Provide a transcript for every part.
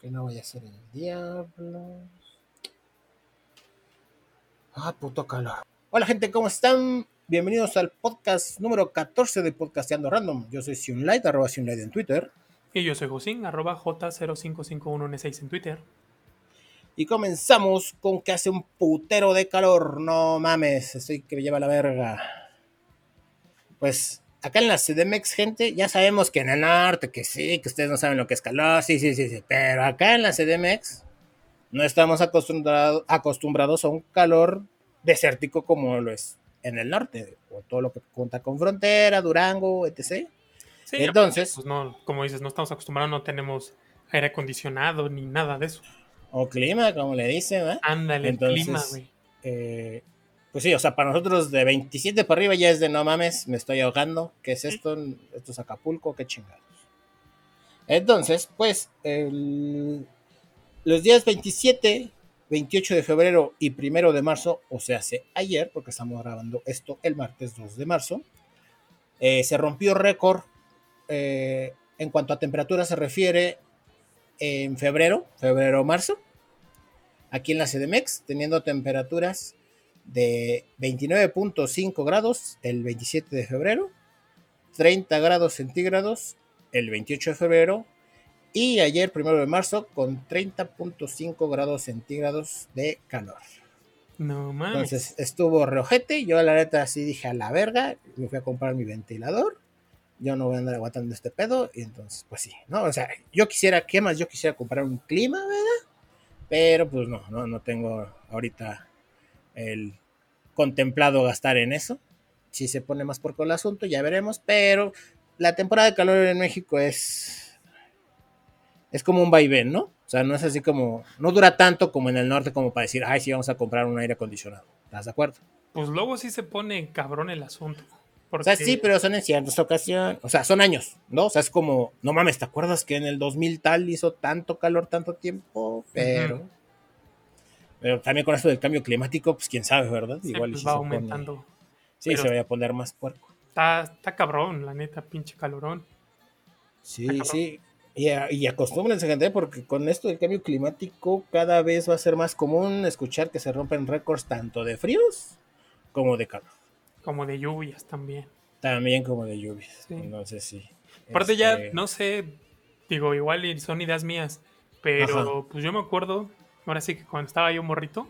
Que no vaya a ser el diablo. Ah, puto calor. Hola gente, ¿cómo están? Bienvenidos al podcast número 14 de Podcasteando Random. Yo soy Sionlight, arroba Sionlight en Twitter. Y yo soy Josín, arroba J0551N6 en Twitter. Y comenzamos con que hace un putero de calor. No mames, estoy que me lleva la verga. Pues acá en la CDMX, gente, ya sabemos que en el norte, que sí, que ustedes no saben lo que es calor, sí, sí, sí, sí. Pero acá en la CDMX no estamos acostumbrado- acostumbrados a un calor desértico como lo es en el norte, o todo lo que cuenta con frontera, Durango, etc. Sí, Entonces- pues no, como dices, no estamos acostumbrados, no tenemos aire acondicionado ni nada de eso. O clima, como le dicen, ¿eh? Ándale, Entonces- el clima, güey. Eh, pues sí, o sea, para nosotros de 27 para arriba ya es de no mames, me estoy ahogando. ¿Qué es esto? Esto es Acapulco, qué chingados. Entonces, pues, el- los días 27, 28 de febrero y 1 de marzo, o sea, hace ayer, porque estamos grabando esto el martes 2 de marzo, eh, se rompió récord eh, en cuanto a temperatura se refiere en febrero, febrero-marzo aquí en la CDMX, teniendo temperaturas de 29.5 grados el 27 de febrero, 30 grados centígrados el 28 de febrero y ayer, primero de marzo, con 30.5 grados centígrados de calor. No mames. Entonces estuvo reojete, yo la neta así dije a la verga, me fui a comprar mi ventilador, yo no voy a andar aguantando este pedo, y entonces pues sí, ¿no? O sea, yo quisiera, ¿qué más? Yo quisiera comprar un clima, ¿verdad? Pero pues no, no, no tengo ahorita el contemplado gastar en eso. Si se pone más por el asunto, ya veremos, pero la temporada de calor en México es es como un vaivén, ¿no? O sea, no es así como, no dura tanto como en el norte como para decir, ay, sí, vamos a comprar un aire acondicionado. ¿Estás de acuerdo? Pues luego sí se pone cabrón el asunto. O Porque, sea, sí, pero son en ciertas ocasiones, o sea, son años, ¿no? O sea, es como, no mames, ¿te acuerdas que en el 2000 tal hizo tanto calor tanto tiempo? Pero, Ujú. Pero también con esto del cambio climático, pues quién sabe, ¿verdad? sí, Igual pues va pone- aumentando. sí, se vaya a poner más puerco. Está, está cabrón, la neta, pinche calorón. Sí, sí. Y, a- y acostúmbrense, gente, porque con esto del cambio climático cada vez va a ser más común escuchar que se rompen récords tanto de fríos como de calor. Como de lluvias también. También como de lluvias. Sí. Entonces sí. Aparte ya, Este, no sé, digo, igual son ideas mías, pero Ajá. pues yo me acuerdo, ahora sí que cuando estaba yo morrito,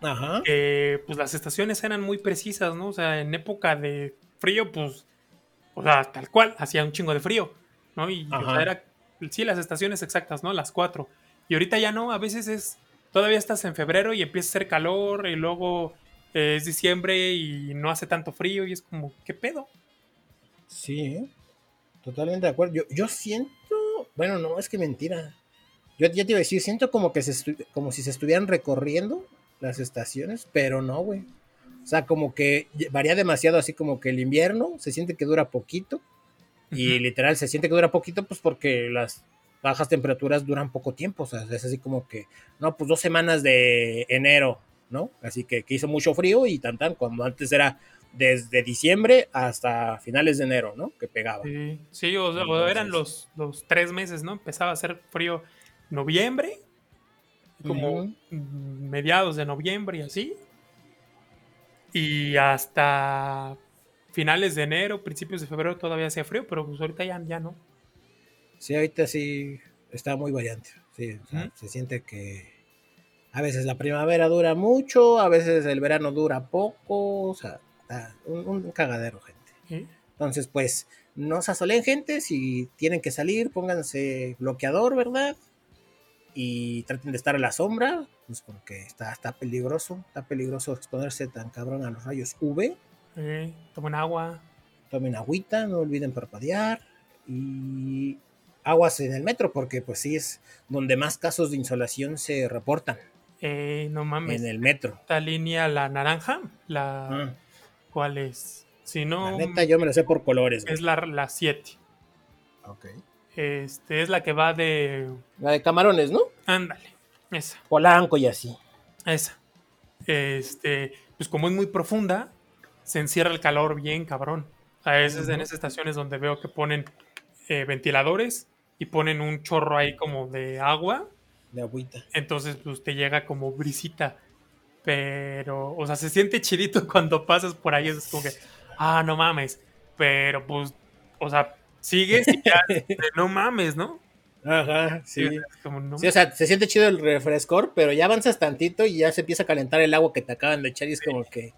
Ajá. pues las estaciones eran muy precisas, ¿no? O sea, en época de frío, pues, o sea, tal cual, hacía un chingo de frío, ¿no? Y o sea, era, sí, las estaciones exactas, ¿no? Las cuatro. Y ahorita ya no, a veces es, todavía estás en febrero y empieza a hacer calor y luego eh, es diciembre y no hace tanto frío y es como, ¿qué pedo? Sí, ¿eh? totalmente de acuerdo. Yo, yo siento, bueno, no, es que mentira. Yo ya te iba a decir, siento como que se como si se estuvieran recorriendo las estaciones, pero no, güey. O sea, como que varía demasiado, así como que el invierno se siente que dura poquito y Ujú. literal se siente que dura poquito, pues porque las bajas temperaturas duran poco tiempo. O sea, es así como que, no, pues dos semanas de enero, ¿no? Así que, que hizo mucho frío y tan tan, cuando antes era desde diciembre hasta finales de enero, ¿no? Que pegaba. Sí, sí, o, sea, o eran los, los tres meses, ¿no? Empezaba a hacer frío noviembre, como mediados de noviembre y así. Y hasta finales de enero, principios de febrero todavía hacía frío, pero pues ahorita ya, ya no. Sí, ahorita sí está muy variante. Sí, o sea, se siente que a veces la primavera dura mucho, a veces el verano dura poco, o sea, está un, un cagadero, gente. ¿sí? Entonces, pues, no se asolen, gente. Si tienen que salir, pónganse bloqueador, ¿verdad? Y traten de estar a la sombra, pues porque está, está peligroso. Está peligroso exponerse tan cabrón a los rayos UV. Eh, tomen agua. Tomen agüita, no olviden parpadear. Y aguas en el metro, porque pues sí es donde más casos de insolación se reportan, eh, no mames. en el metro. Esta línea, la naranja, la... Mm, ¿Cuál es? Si La no, neta, yo me la sé por colores. güey. es la 7. Ok. Este, es la que va de... La de camarones, ¿no? Ándale, esa. Polanco y así. Esa. Este, pues como es muy profunda, se encierra el calor bien cabrón. A veces en esas estaciones donde veo que ponen eh, ventiladores y ponen un chorro ahí como de agua. De agüita. Entonces, pues te llega como brisita. Pero, o sea, se siente chidito cuando pasas por ahí. Es como que, ah, no mames. Pero, pues, o sea, sigues y ya, no mames, ¿no? Ajá, sí. sí. o sea, se siente chido el refrescor, pero ya avanzas tantito y ya se empieza a calentar el agua que te acaban de echar y es como que,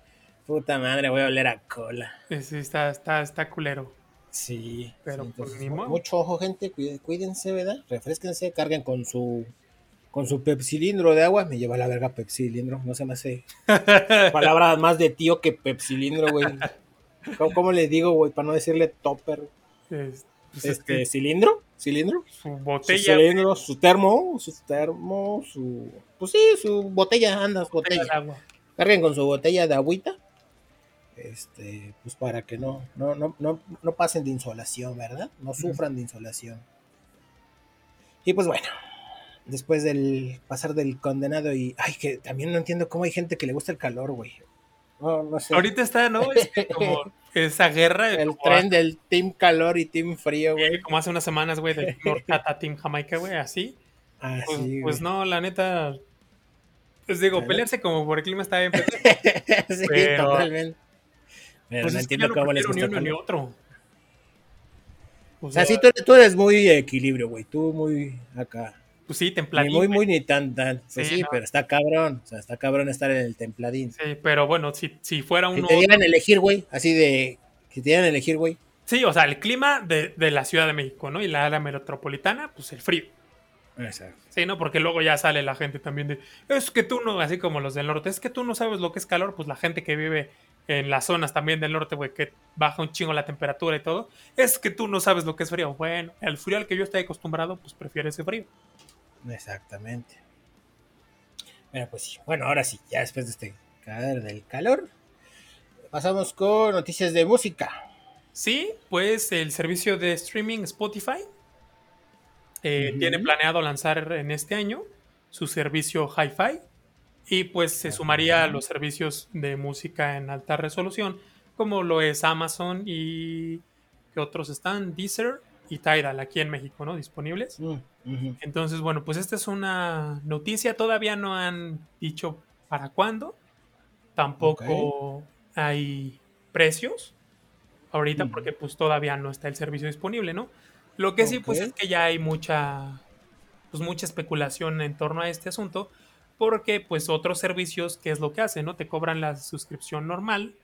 puta madre, voy a oler a cola. Sí, está, está, está culero. Sí. Pero pues, mucho ojo, gente, cuídense, ¿verdad? Refresquense, carguen con su con su pepsilindro de agua. Me lleva la verga pepsilindro, no se me hace palabra más de tío que pepsilindro, güey. ¿Cómo, le digo, güey? Para no decirle topper. Pues este, cilindro, cilindro. Su botella. Su cilindro, su termo, su termo, su. Pues sí, su botella, anda, botella. botella. Carguen con su botella de agüita. Este, pues para que no, no, no, no, no pasen de insolación, ¿verdad? No sufran de insolación. Y pues bueno, después del pasar del condenado y. Ay, que también no entiendo cómo hay gente que le gusta el calor, güey. No, no sé. Ahorita está, ¿no? Es como esa guerra. El tren del Team Calor y Team Frío, güey. como hace unas semanas, güey, del Norcata Team Jamaica, güey, así. Ah, pues, pues no, la neta. Pues digo, pelearse como por el clima está bien. sí, totalmente. Pero pues no entiendo cómo les gusta. Ni uno ni otro. O sea, sí, tú, tú eres muy equilibrio, güey. Tú muy acá. Pues sí, templadín. Ni muy, muy, ni tan, tan. Pues sí, pero está cabrón. O sea, está cabrón estar en el templadín. Sí, pero bueno, si, si fuera uno. Si te dieran elegir, güey, así de. Si te dieran elegir, güey. Sí, o sea, el clima de, de, la Ciudad de México, ¿no? Y la área metropolitana, pues el frío. Exacto. Sí, ¿no? Porque luego ya sale la gente también de. Es que tú no, así como los del norte, es que tú no sabes lo que es calor, pues la gente que vive en las zonas también del norte, güey, que baja un chingo la temperatura y todo, es que tú no sabes lo que es frío. Bueno, el frío al que yo estoy acostumbrado, pues prefiero ese frío. Exactamente. Bueno, pues sí. Bueno, ahora sí, ya después de este cadáver del calor, pasamos con noticias de música. Sí, pues el servicio de streaming Spotify eh, tiene planeado lanzar en este año su servicio Hi-Fi y pues se sumaría a los servicios de música en alta resolución como lo es Amazon y que otros están, Deezer y Tidal aquí en México, ¿no? Disponibles. Entonces, bueno, pues esta es una noticia. Todavía no han dicho para cuándo. Tampoco hay precios ahorita porque pues todavía no está el servicio disponible, ¿no? Lo que sí, pues es que ya hay mucha, pues mucha especulación en torno a este asunto porque pues otros servicios, ¿qué es lo que hacen? ¿No? Te cobran la suscripción normal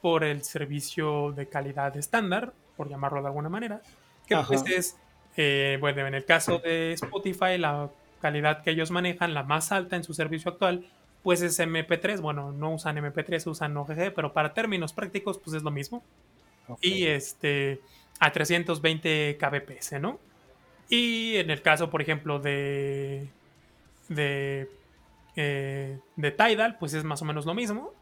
por el servicio de calidad estándar, por llamarlo de alguna manera que pues es, eh, bueno, en el caso de Spotify, la calidad que ellos manejan, la más alta en su servicio actual, pues es MP3. Bueno, no usan MP3, usan OGG, pero para términos prácticos, pues es lo mismo. Y este, a 320 kbps, ¿no? Y en el caso, por ejemplo, de, de, eh, de Tidal, pues es más o menos lo mismo.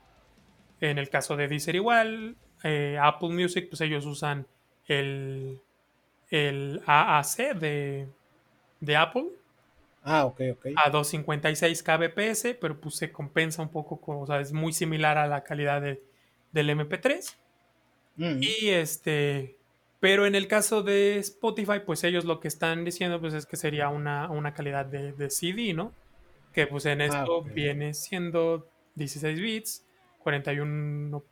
En el caso de Deezer igual, eh, Apple Music, pues ellos usan el, el AAC de, de Apple. Ah, ok, ok. A 256 kbps, pero pues se compensa un poco, con, o sea, es muy similar a la calidad de, del MP3. Mm. Y este, pero en el caso de Spotify, pues ellos lo que están diciendo pues es que sería una, una calidad de, de, CD, ¿no? Que pues en ah, esto viene siendo 16 bits, 41,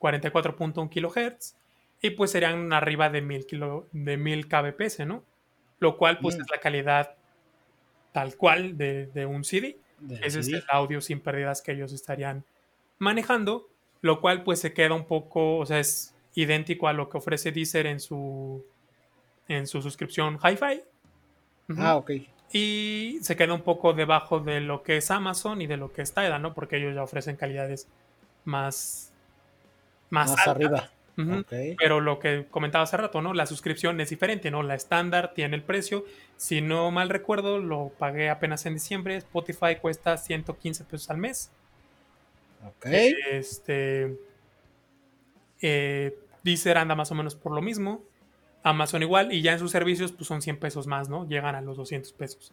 44.1 kilohertz y pues serían arriba de 1000 kilo, de 1000 kbps, ¿no? Lo cual pues mm. es la calidad tal cual de, un CD. Ese es el audio sin pérdidas que ellos estarían manejando, lo cual pues se queda un poco, o sea, es idéntico a lo que ofrece Deezer en su en su suscripción Hi-Fi. Ah, ok. Y se queda un poco debajo de lo que es Amazon y de lo que es Tidal, ¿no? Porque ellos ya ofrecen calidades más más, arriba. Pero lo que comentaba hace rato, ¿no? La suscripción es diferente, ¿no? La estándar tiene el precio. Si no mal recuerdo, lo pagué apenas en diciembre. Spotify cuesta 115 pesos al mes. Ok. Este. Eh, Deezer anda más o menos por lo mismo. Amazon igual. Y ya en sus servicios, pues son 100 pesos más, ¿no? Llegan a los 200 pesos.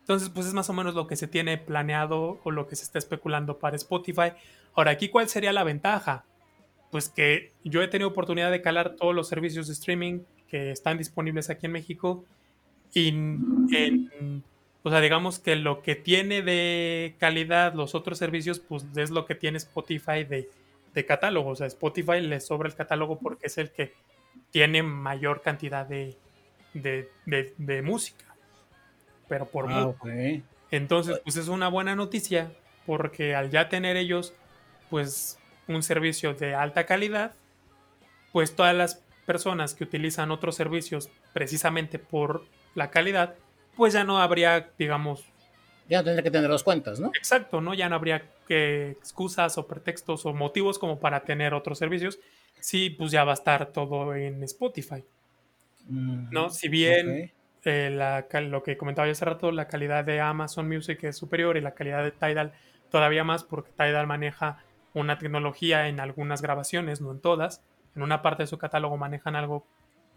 Entonces, pues es más o menos lo que se tiene planeado o lo que se está especulando para Spotify. Ahora, aquí, ¿cuál sería la ventaja? Pues que yo he tenido oportunidad de calar todos los servicios de streaming que están disponibles aquí en México Y en, o sea, digamos que lo que tiene de calidad los otros servicios, pues es lo que tiene Spotify de, de catálogo. O sea, Spotify le sobra el catálogo porque es el que tiene mayor cantidad de, de, de, música. Pero por ah, Entonces, pues es una buena noticia porque al ya tener ellos, pues un servicio de alta calidad, pues todas las personas que utilizan otros servicios precisamente por la calidad, pues ya no habría, digamos... Ya tendría que tener las cuentas, ¿no? Exacto, ¿no? Ya no habría que excusas o pretextos o motivos como para tener otros servicios. Sí, pues ya va a estar todo en Spotify. ¿No? Si bien eh, lo que comentaba yo hace rato, la calidad de Amazon Music es superior y la calidad de Tidal todavía más porque Tidal maneja una tecnología en algunas grabaciones, no en todas. En una parte de su catálogo manejan algo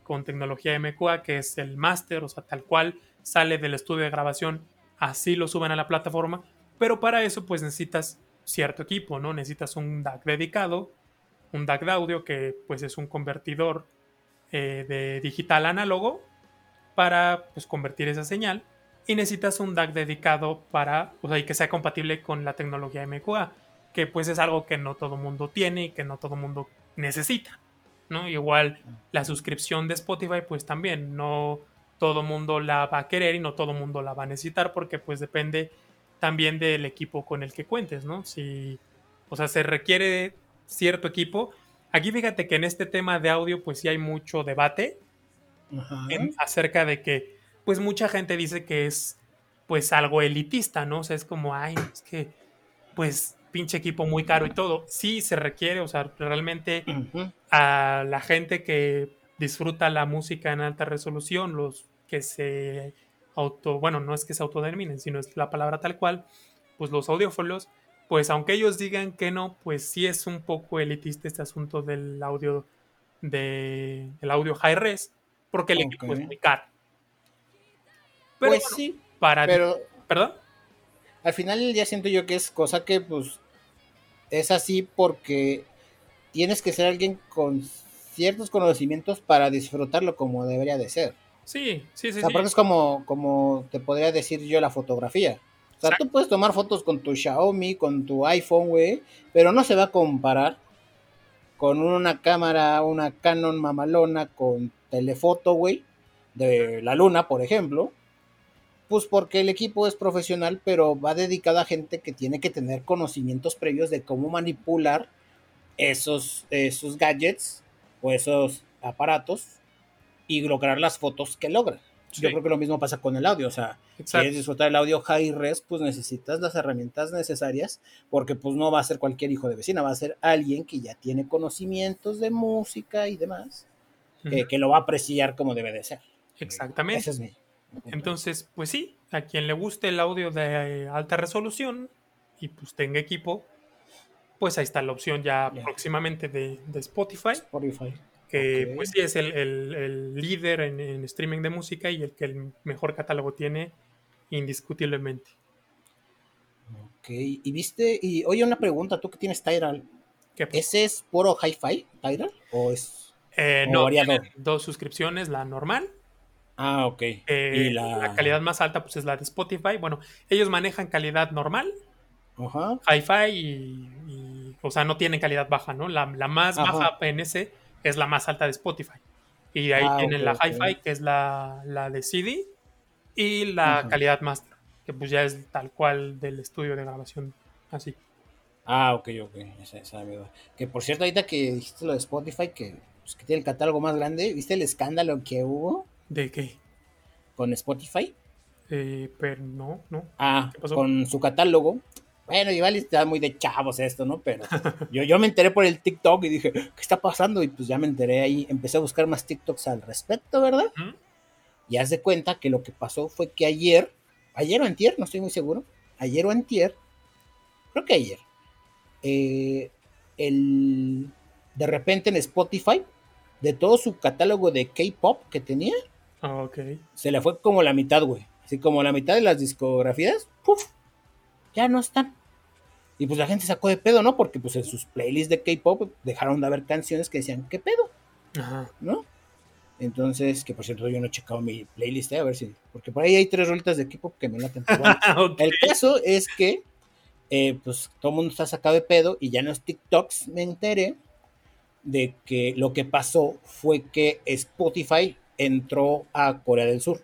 con tecnología MQA, que es el máster, o sea, tal cual sale del estudio de grabación, así lo suben a la plataforma, pero para eso pues necesitas cierto equipo, ¿no? Necesitas un DAC dedicado, un DAC de audio que pues es un convertidor eh, de digital análogo para pues convertir esa señal y necesitas un DAC dedicado para, o sea, y que sea compatible con la tecnología MQA, que pues es algo que no todo mundo tiene y que no todo mundo necesita. ¿no? Igual la suscripción de Spotify, pues también no todo mundo la va a querer y no todo mundo la va a necesitar porque pues depende también del equipo con el que cuentes, ¿no? Si, o sea, se requiere cierto equipo. Aquí fíjate que en este tema de audio pues sí hay mucho debate acerca de que pues mucha gente dice que es pues algo elitista, ¿no? O sea, es como, ay, es que pues pinche equipo muy caro y todo. Sí se requiere, o sea, realmente a la gente que disfruta la música en alta resolución, los que se auto, bueno, no es que se autodeterminen, sino es la palabra tal cual, pues los audiófilos, pues aunque ellos digan que no, pues sí es un poco elitista este asunto del audio de el audio high res, porque el equipo es muy caro. Pero pues sí, para pero ¿Perdón? Al final ya siento yo que es cosa que pues es así porque tienes que ser alguien con ciertos conocimientos para disfrutarlo como debería de ser. Sí, sí, sí. O sea, porque es como, como te podría decir yo la fotografía. O sea, tú puedes tomar fotos con tu Xiaomi, con tu iPhone, güey, pero no se va a comparar con una cámara, una Canon mamalona con telefoto, güey, de la luna, por ejemplo, pues porque el equipo es profesional, pero va dedicado a gente que tiene que tener conocimientos previos de cómo manipular esos, esos gadgets o esos aparatos y lograr las fotos que logran. Yo creo que lo mismo pasa con el audio, o sea, si quieres disfrutar el audio high res, pues necesitas las herramientas necesarias, porque pues no va a ser cualquier hijo de vecina, va a ser alguien que ya tiene conocimientos de música y demás, que lo va a apreciar como debe de ser. Exactamente. Ese es mi, entonces, pues sí, a quien le guste el audio de alta resolución y pues tenga equipo, pues ahí está la opción ya próximamente de, Spotify. Spotify. Que pues sí es el, líder en, streaming de música y el que el mejor catálogo tiene indiscutiblemente. Ok, y viste, y oye una pregunta, tú que tienes Tidal, ¿ese es puro hi-fi Tidal o es eh, no, dos suscripciones, la normal Ah, ok. Eh, ¿Y la... calidad más alta pues es la de Spotify. Bueno, ellos manejan calidad normal, Ajá. hi-fi y, o sea, no tienen calidad baja, ¿no? La, más baja PNC es la más alta de Spotify. Y ahí ah, tienen la hi-fi, que es la, de CD, y la calidad master, que pues ya es tal cual del estudio de grabación, así. Ah, ok, ok. Esa, esa, que por cierto, ahorita que dijiste lo de Spotify, que, pues, que tiene el catálogo más grande, ¿viste el escándalo que hubo? ¿De qué? ¿Con Spotify? Eh, pero no, no. Ah, con su catálogo. Bueno, igual está muy de chavos esto, ¿no? Pero yo, yo me enteré por el TikTok y dije, ¿qué está pasando? Y pues ya me enteré ahí, empecé a buscar más TikToks al respecto, ¿verdad? Y haz de cuenta que lo que pasó fue que ayer, ayer o antier, no estoy muy seguro, ayer o antier, creo que ayer, eh, el, de repente en Spotify, de todo su catálogo de K-pop que tenía, Ah, Se le fue como la mitad, güey. Así como la mitad de las discografías, ¡puf! Ya no están. Y pues la gente sacó de pedo, ¿no? Porque pues en sus playlists de K-pop dejaron de haber canciones que decían, ¿qué pedo? Ajá. ¿No? Entonces, que por cierto yo no he checado mi playlist, eh, a ver si, porque por ahí hay tres rolitas de equipo que me laten. Bueno, Ok. el caso es que, eh, pues todo el mundo está sacado de pedo y ya en los TikToks me enteré de que lo que pasó fue que Spotify entró a Corea del Sur.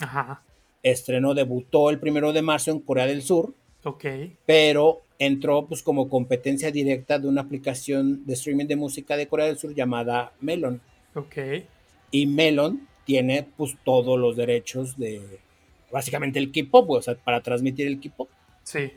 Ajá. Estrenó, debutó el primero de marzo en Corea del Sur, Ok. pero entró pues como competencia directa de una aplicación de streaming de música de Corea del Sur llamada Melon. Ok. Y Melon tiene pues todos los derechos de básicamente el K-pop, o sea, para transmitir el K-pop. Sí.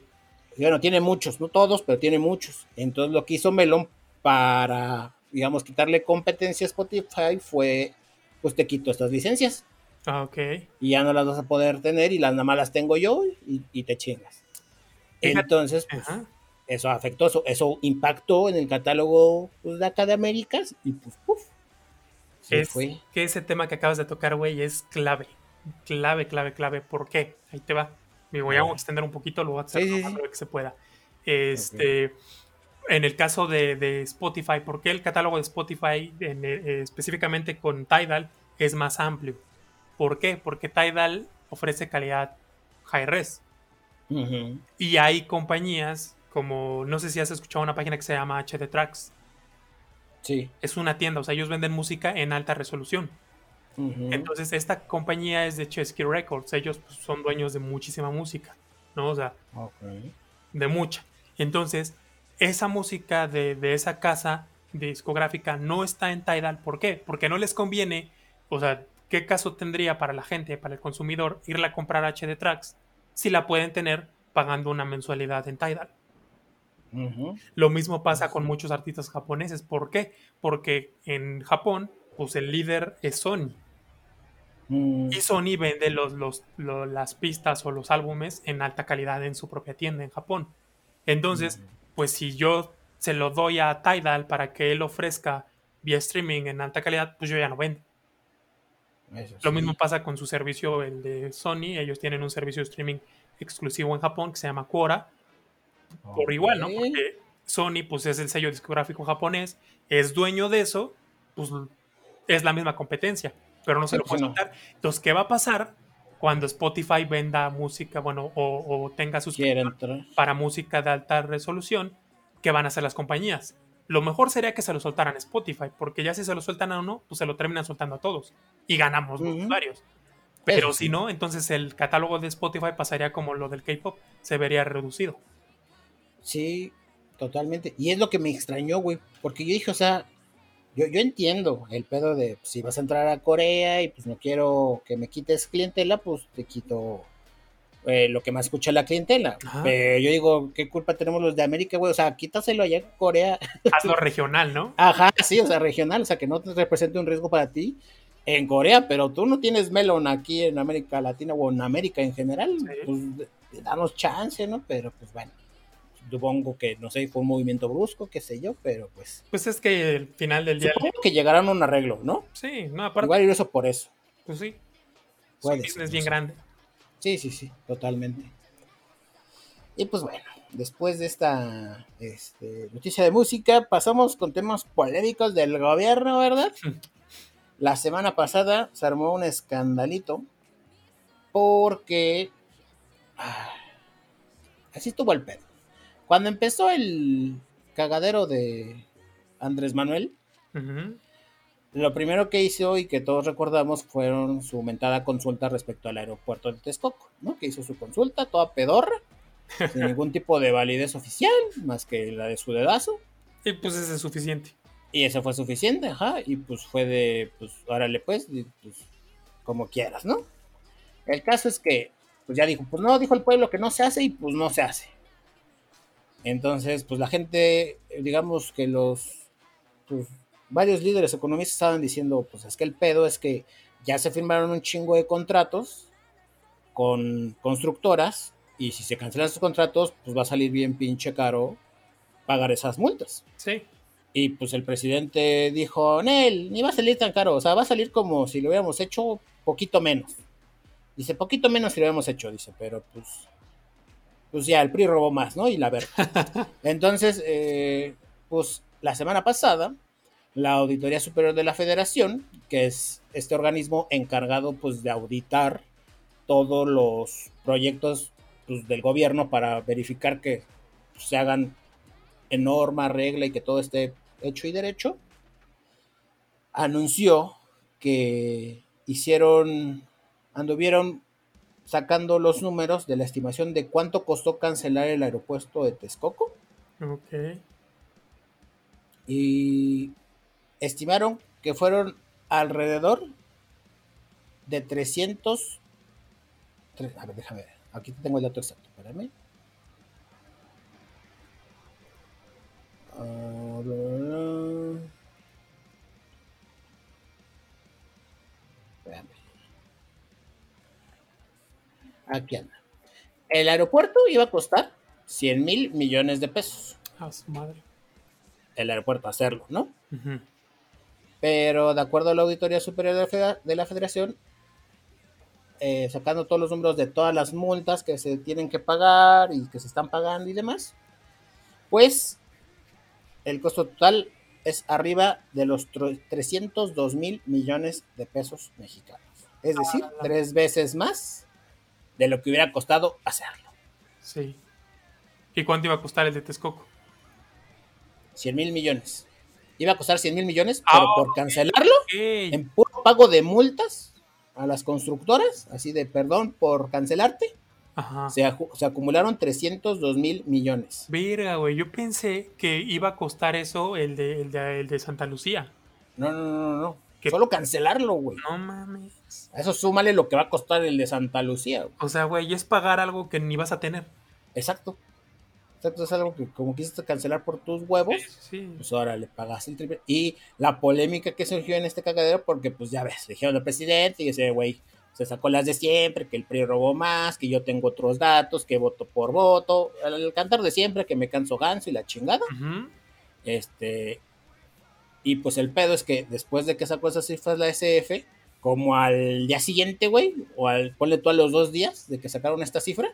Bueno, tiene muchos, no todos, pero tiene muchos. Entonces lo que hizo Melon para, digamos, quitarle competencia a Spotify fue, pues te quito estas licencias Ah, ok. y ya no las vas a poder tener y las nada más las tengo yo y, y te chingas. Entonces, pues, Ajá. eso afectó, eso, eso impactó en el catálogo pues, de acá de Américas y pues, puf, es fue. que ese tema que acabas de tocar, güey, es clave. Clave, clave, clave. ¿Por qué? Ahí te va. Me voy A a ver. extender un poquito, lo voy a hacer Sí, sí, lo más sí. que se pueda. Este, En el caso de, de Spotify, ¿por qué el catálogo de Spotify, en, eh, específicamente con Tidal, es más amplio? ¿Por qué? Porque Tidal ofrece calidad high res. Y hay compañías como, no sé si has escuchado una página que se llama HD Tracks. Sí. Es una tienda, o sea, ellos venden música en alta resolución. Entonces, esta compañía es de Chesky Records. Ellos pues, son dueños de muchísima música, ¿no? O sea, de mucha. Entonces, esa música de, de esa casa discográfica no está en Tidal. ¿Por qué? Porque no les conviene, o sea, ¿qué caso tendría para la gente, para el consumidor, irla a comprar HD Tracks si la pueden tener pagando una mensualidad en Tidal? Lo mismo pasa con muchos artistas japoneses. ¿Por qué? Porque en Japón, pues el líder es Sony. Mm, Y Sony vende los, los- lo- las pistas o los álbumes en alta calidad en su propia tienda en Japón. Entonces, Ujú. Pues si yo se lo doy a Tidal para que él ofrezca vía streaming en alta calidad, pues yo ya no vendo. eso Lo sí. mismo pasa con su servicio, el de Sony. Ellos tienen un servicio de streaming exclusivo en Japón que se llama Quora. Por igual, ¿no? Porque Sony, pues es el sello discográfico japonés, es dueño de eso, pues es la misma competencia, pero no se Sí, lo pues, puede no. quitar. Entonces, ¿qué va a pasar cuando Spotify venda música, bueno, o, o tenga sus para música de alta resolución? ¿Qué van a hacer las compañías? Lo mejor sería que se lo soltaran a Spotify, porque ya si se lo sueltan a uno, pues se lo terminan soltando a todos y ganamos los Ujú. usuarios. Pero Eso si sí. no, entonces el catálogo de Spotify pasaría como lo del K-pop, se vería reducido. Sí, totalmente. Y es lo que me extrañó, güey. Porque yo dije, o sea, yo, yo entiendo el pedo de pues, si vas a entrar a Corea y pues no quiero que me quites clientela, pues te quito eh, lo que más escucha la clientela. Ajá. Pero yo digo, ¿qué culpa tenemos los de América, güey? O sea, quítaselo allá en Corea. Hazlo regional, ¿no? Ajá, sí, o sea, regional, o sea, que no te represente un riesgo para ti en Corea, pero tú no tienes Melon aquí en América Latina o en América en general, Sí. pues danos chance, ¿no? Pero pues bueno, supongo que, no sé, fue un movimiento brusco, qué sé yo, pero pues Pues es que el final del día. supongo que llegarán a un arreglo, ¿no? Sí, no, aparte, Igual y eso por eso. pues sí. Es Puede ser, bien no sé. grande. Sí, sí, sí, totalmente. Y pues bueno, después de esta este, noticia de música, pasamos con temas polémicos del gobierno, ¿verdad? La semana pasada se armó un escandalito porque... ah, así estuvo el pedo. Cuando empezó el cagadero de Andrés Manuel, lo primero que hizo y que todos recordamos fueron su mentada consulta respecto al aeropuerto de Texcoco, ¿no? Que hizo su consulta toda pedorra, sin ningún tipo de validez oficial, más que la de su dedazo. Y pues ese es suficiente. Y eso fue suficiente, ajá. Y pues fue de, pues, órale pues, y, pues, como quieras, ¿no? El caso es que, pues ya dijo, pues no, dijo el pueblo que no se hace y pues no se hace. Entonces, pues la gente, digamos que los, pues, varios líderes economistas estaban diciendo, pues es que el pedo es que ya se firmaron un chingo de contratos con constructoras y si se cancelan esos contratos, pues va a salir bien pinche caro pagar esas multas. Sí. Y pues el presidente dijo, Nel, ni va a salir tan caro, o sea, va a salir como si lo hubiéramos hecho poquito menos. Dice, poquito menos si lo hubiéramos hecho, dice, pero pues, pues ya, el PRI robó más, ¿no? Y la verdad. Entonces, eh, pues la semana pasada, la Auditoría Superior de la Federación, que es este organismo encargado pues de auditar todos los proyectos pues, del gobierno para verificar que se hagan en norma, regla y que todo esté hecho y derecho, anunció que hicieron, anduvieron sacando los números de la estimación de cuánto costó cancelar el aeropuerto de Texcoco. Ok. Y estimaron que fueron alrededor de 300. A ver, déjame ver. Aquí tengo el dato exacto, espérame. Aquí anda. El aeropuerto iba a costar 100 mil millones de pesos. A su madre. El aeropuerto, hacerlo, ¿no? Pero de acuerdo a la Auditoría Superior de la Federación, eh, sacando todos los números de todas las multas que se tienen que pagar y que se están pagando y demás, pues el costo total es arriba de los 302 mil millones de pesos mexicanos. Es decir, ah, tres veces más de lo que hubiera costado hacerlo. Sí. ¿Y cuánto iba a costar el de Texcoco? 100 mil millones. Iba a costar 100 mil millones, pero ah, por cancelarlo, en puro pago de multas a las constructoras, así de perdón por cancelarte, Se, acumularon 302 mil millones. Verga, güey, yo pensé que iba a costar eso el de, el de, Santa Lucía. No, no, no, no. Solo cancelarlo, güey. No mames. A eso súmale lo que va a costar el de Santa Lucía. O sea, güey, es pagar algo que ni vas a tener. Exacto es algo que como quisiste cancelar por tus huevos, pues ahora le pagas el triple. Y la polémica que surgió en este cagadero, porque pues ya ves, dijeron al presidente y ese güey se sacó las de siempre, que el PRI robó más, que yo tengo otros datos, que voto por voto, el, cantar de siempre, que me canso ganso y la chingada. Este, y pues el pedo es que después de que sacó esas cifras la SF, como al día siguiente, güey, o al, ponle tú a los dos días de que sacaron esta cifra,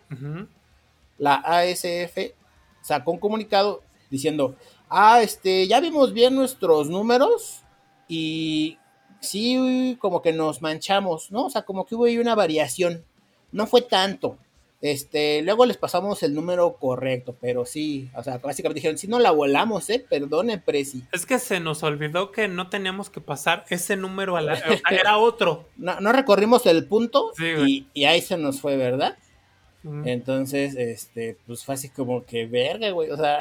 la ASF sacó un comunicado diciendo, ah, este, ya vimos bien nuestros números y sí, como que nos manchamos, ¿no? O sea, como que hubo ahí una variación. No fue tanto. Este, luego les pasamos el número correcto, pero sí, o sea, básicamente dijeron, si no la volamos, eh, perdone, Presi. Es que se nos olvidó que no teníamos que pasar ese número a la... era otro. No, recorrimos el punto y, y, ahí se nos fue, ¿verdad? Entonces, este, pues fue así como que verga, güey. O sea,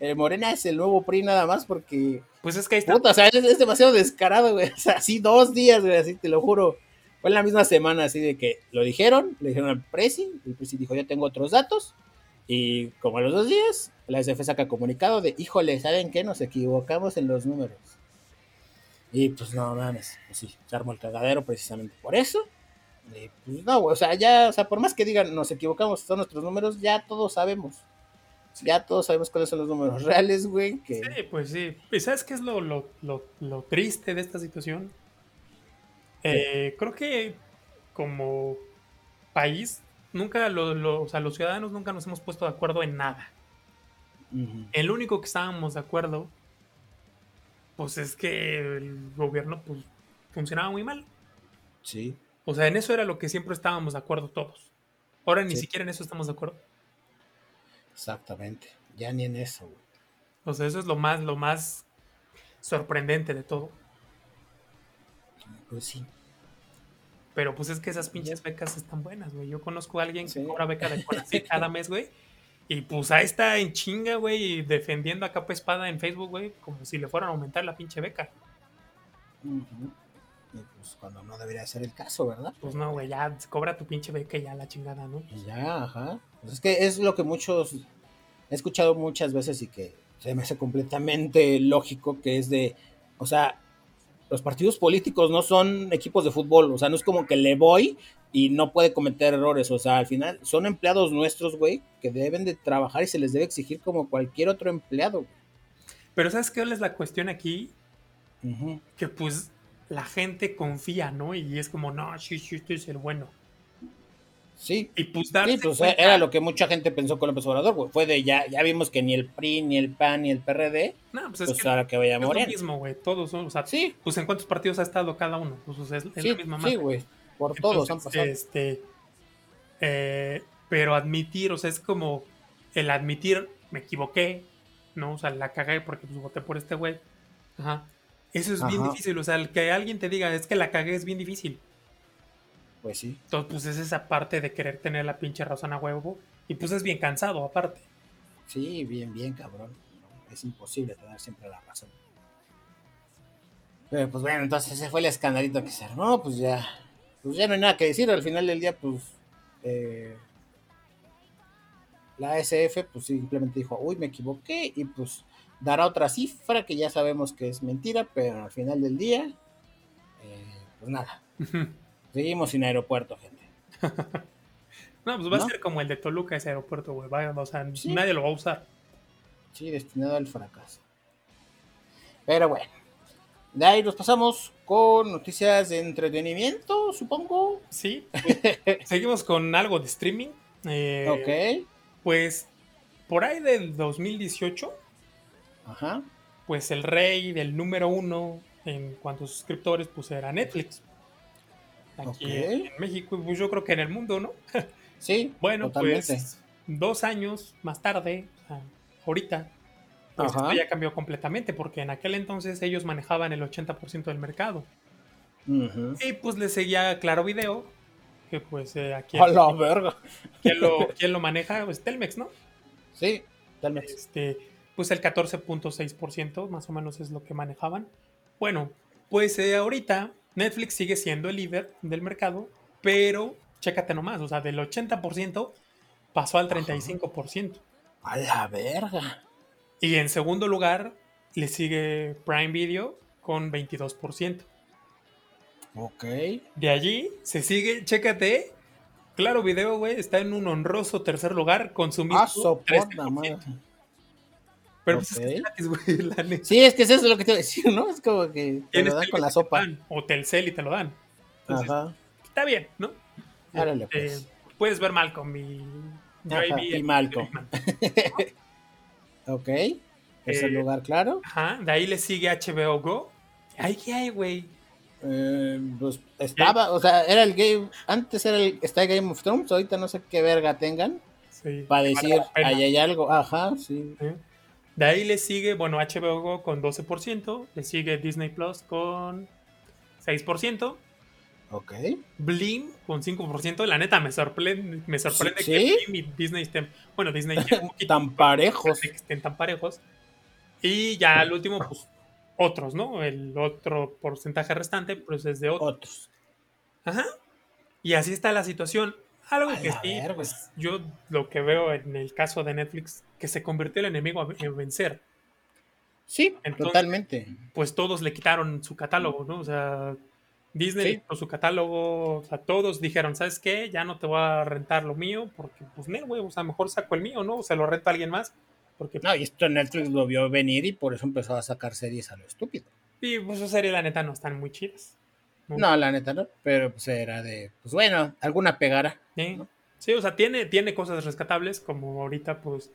Morena es el nuevo PRI nada más porque. Pues es que ahí está. o sea, es, demasiado descarado, güey. O sea, así dos días, güey, así te lo juro. Fue en la misma semana, así de que lo dijeron, le dijeron al Presi, el Presi dijo, yo tengo otros datos. Y como a los dos días, la SF saca comunicado de, híjole, ¿saben qué? Nos equivocamos en los números. Y pues no mames, pues sí, se armó el cagadero precisamente por eso. Pues, no, o sea, ya, o sea, por más que digan nos equivocamos, son nuestros números, ya todos sabemos. Ya todos sabemos cuáles son los números reales, güey. Que... Sí, pues sí. ¿Y sabes qué es lo, lo, lo, triste de esta situación? Eh, creo que como país, nunca, lo, o sea, los ciudadanos nunca nos hemos puesto de acuerdo en nada. El único que estábamos de acuerdo, pues es que el gobierno pues, funcionaba muy mal. Sí. O sea, en eso era lo que siempre estábamos de acuerdo todos. Ahora ni siquiera en eso estamos de acuerdo. Exactamente. Ya ni en eso, güey. O sea, eso es lo más, lo más sorprendente de todo. Pues sí. Pero pues es que esas pinches becas están buenas, güey. Yo conozco a alguien que cobra beca de cada mes, güey. Y pues ahí está en chinga, güey, defendiendo a capa espada en Facebook, güey, como si le fueran a aumentar la pinche beca pues cuando no debería ser el caso, ¿verdad? Pues no, güey, ya cobra tu pinche beca y ya la chingada, ¿no? Pues ya, ajá. Pues es que es lo que muchos he escuchado muchas veces y que se me hace completamente lógico que es de, o sea, los partidos políticos no son equipos de fútbol, o sea, no es como que le voy y no puede cometer errores, o sea, al final son empleados nuestros, güey, que deben de trabajar y se les debe exigir como cualquier otro empleado. Pero ¿sabes qué es la cuestión aquí? Que pues la gente confía, ¿no? Y es como, no, sí, sí, este es el bueno. Sí. Y pues Sí, pues cuenta- era lo que mucha gente pensó con López Obrador, güey. Fue de ya, ya vimos que ni el PRI, ni el PAN, ni el PRD, No, pues es pues que ahora que vaya es lo mismo, güey. Todos son, o sea, Sí, pues en cuántos partidos ha estado cada uno. Pues o sea, es, es sí, la misma sí, madre. güey. Por todos han pasado. Este, eh, pero admitir, o sea, es como el admitir, me equivoqué, ¿no? O sea, la cagué porque pues, voté por este güey. Ajá. Eso es bien difícil, o sea, el que alguien te diga, es que la cagué es bien difícil. Pues sí. Entonces, pues es esa parte de querer tener la pinche razón a huevo. Y pues es bien cansado, aparte. Sí, bien, bien, cabrón. Es imposible tener siempre la razón. Pero pues bueno, entonces ese fue el escandalito que se armó, pues ya. Pues ya no hay nada que decir. Al final del día, pues. eh, la SF, pues simplemente dijo, uy, me equivoqué. Y pues dará otra cifra que ya sabemos que es mentira, pero al final del día, eh, pues nada. Seguimos sin aeropuerto, gente. No, pues va ¿No? a ser como el de Toluca ese aeropuerto, güey. O sea, Sí. nadie lo va a usar. Sí, destinado al fracaso. Pero bueno. De ahí nos pasamos con noticias de entretenimiento, supongo. Sí. seguimos con algo de streaming. Eh, ok. Pues por ahí del 2018, Ajá. pues el rey del número uno en cuanto a suscriptores, pues era Netflix. Aquí Ok. en México, y pues yo creo que en el mundo, ¿no? Sí, Bueno, totalmente. pues dos años más tarde, sea, ahorita, pues Ajá. esto ya cambió completamente, porque en aquel entonces ellos manejaban el 80% del mercado. Ujú. Y pues le seguía Claro Video, que pues eh, aquí A la verga. ¿quién lo, quién lo maneja, pues Telmex, ¿no? Sí, tal vez. Este, pues el 14.6% más o menos es lo que manejaban. Bueno, pues eh, ahorita Netflix sigue siendo el líder del mercado, pero chécate nomás, o sea, del 80% pasó al 35%. A la verga. Y en segundo lugar le sigue Prime Video con 22%. Ok. De allí se sigue, chécate, Claro Video, güey, está en un honroso tercer lugar con su mismo pero pues es que es güey, la neta. Sí, es que eso es lo que te voy a decir, ¿no? Es como que te lo dan con la sopa. O Telcel y te lo dan. Entonces, Ajá. Está bien, ¿no? Árale, este, pues. eh, puedes ver Malcolm y... Ajá, y Malcolm. Ok. Es el eh, lugar claro. Ajá, de ahí le sigue HBO Go. Ay, ¿qué hay, güey? Eh, pues estaba, ¿Eh? o sea, era el Game. Antes era el. Está Game of Thrones, ahorita no sé qué verga tengan. Sí, para decir, ahí hay algo. Ajá, sí. ¿Eh? De ahí le sigue, bueno, HBO Go con 12%, le sigue Disney Plus con 6%, Ok. Blim con 5%, la neta me sorprende, me sorprende ¿Sí? que Blim y Disney estén, bueno, Disney Tan parejos. que estén tan parejos. Y ya al último, pues otros, ¿no? El otro porcentaje restante, pues es de otros. Otros. Ajá. Y así está la situación. Algo que sí, pues yo lo que veo en el caso de Netflix, que se convirtió el enemigo a en vencer. Sí, Entonces- totalmente. Pues todos le quitaron su catálogo, ¿no? O sea, Disney Sí. quitó su catálogo, o sea, todos dijeron, ¿sabes qué? Ya no te voy a rentar lo mío, porque pues, no, güey, o sea, mejor saco el mío, ¿no? O se lo rento a alguien más. Porque No, y esto Netflix lo vio venir y por eso empezó a sacar series a lo estúpido. Y pues sus series, la neta, no están muy chidas. No, la neta no, pero pues era de, pues bueno, alguna pegara. Sí, ¿no? Sí, o sea, tiene, tiene cosas rescatables, como ahorita pues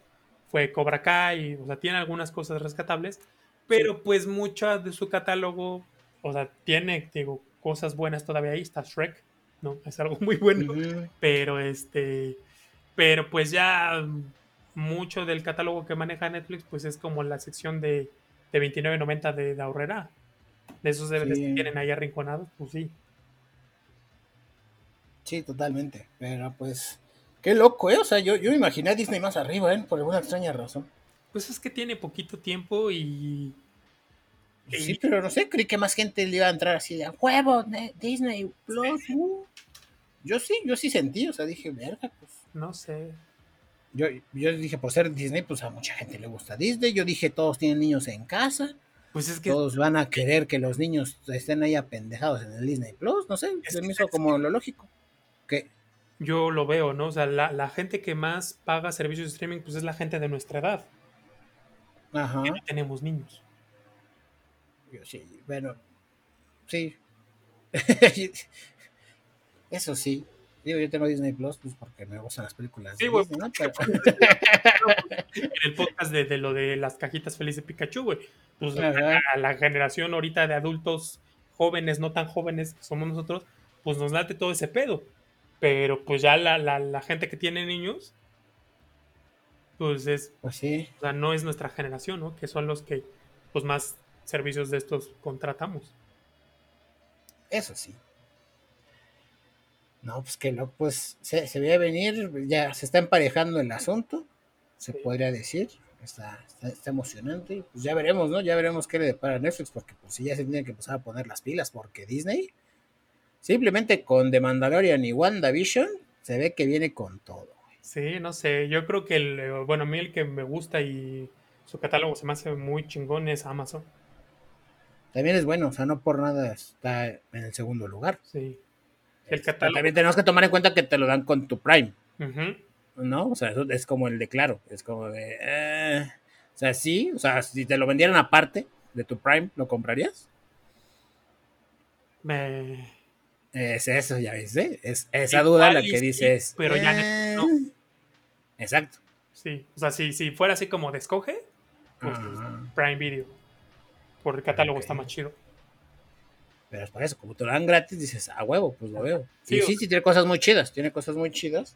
fue Cobra Kai, o sea, tiene algunas cosas rescatables, pero pues mucha de su catálogo, o sea, tiene, digo, cosas buenas todavía ahí, está Shrek, ¿no? Es algo muy bueno, pero este, pero pues ya mucho del catálogo que maneja Netflix, pues es como la sección de, de 29.90 de, de Aurrera. De esos DVDs Sí. que tienen ahí arrinconados, pues sí. Sí, totalmente. Pero pues, qué loco, ¿eh? O sea, yo, yo me imaginé a Disney más arriba, ¿eh? Por alguna extraña razón. Pues es que tiene poquito tiempo y Sí, pero no sé, creí que más gente le iba a entrar así de "A huevo, ne- Disney Plus. uh". Yo sí, yo sí sentí, o sea, dije, verga, pues. no sé. Yo, yo dije, por ser Disney, pues a mucha gente le gusta Disney. Yo dije, todos tienen niños en casa. Pues es que Todos van a querer que los niños estén ahí apendejados en el Disney Plus. No sé, se me hizo como lo lógico. Que, yo lo veo, ¿no? O sea, la, la gente que más paga servicios de streaming, pues es la gente de nuestra edad. ajá, que no tenemos niños. yo sí, bueno, sí. Eso sí. Digo, yo tengo Disney Plus pues porque me gustan las películas. Sí, güey. Disney, ¿no? Pero- en el podcast de, de lo de las cajitas felices de Pikachu, güey. Pues Ajá. a la generación ahorita de adultos jóvenes, no tan jóvenes que somos nosotros, pues nos late todo ese pedo. Pero pues ya la, la, la gente que tiene niños, pues es, Pues sí, o sea, no es nuestra generación, ¿no? Que son los que pues más servicios de estos contratamos. eso sí. No, pues que no, pues se, se ve venir, ya se está emparejando el asunto, se Sí. podría decir. Está, está, está emocionante. Pues ya veremos, ¿no? Ya veremos qué le depara a Netflix, porque pues sí ya se tiene que empezar a poner las pilas, porque Disney, simplemente con The Mandalorian y WandaVision, se ve que viene con todo. Sí, no sé, yo creo que el, eh, bueno, a mí el que me gusta y su catálogo se me hace muy chingón es Amazon. También es bueno, o sea, no por nada está en el segundo lugar. Sí. El Pero catálogo. también tenemos que tomar en cuenta que te lo dan con tu Prime. ¿no? O sea, eso es como el de claro, es como de, eh, o sea, sí, o sea, si te lo vendieran aparte de tu Prime, ¿lo comprarías? Me- Es eso, ya ves, ¿eh? Es esa duda la que sí, dices. pero ya eh, no. Exacto. Sí, o sea, si, si fuera así como de escoge, pues. Prime Video. Por el catálogo está más chido. Pero es por eso, como te lo dan gratis, dices, a huevo, pues lo veo. Sí, y sí, sí, tiene cosas muy chidas, tiene cosas muy chidas,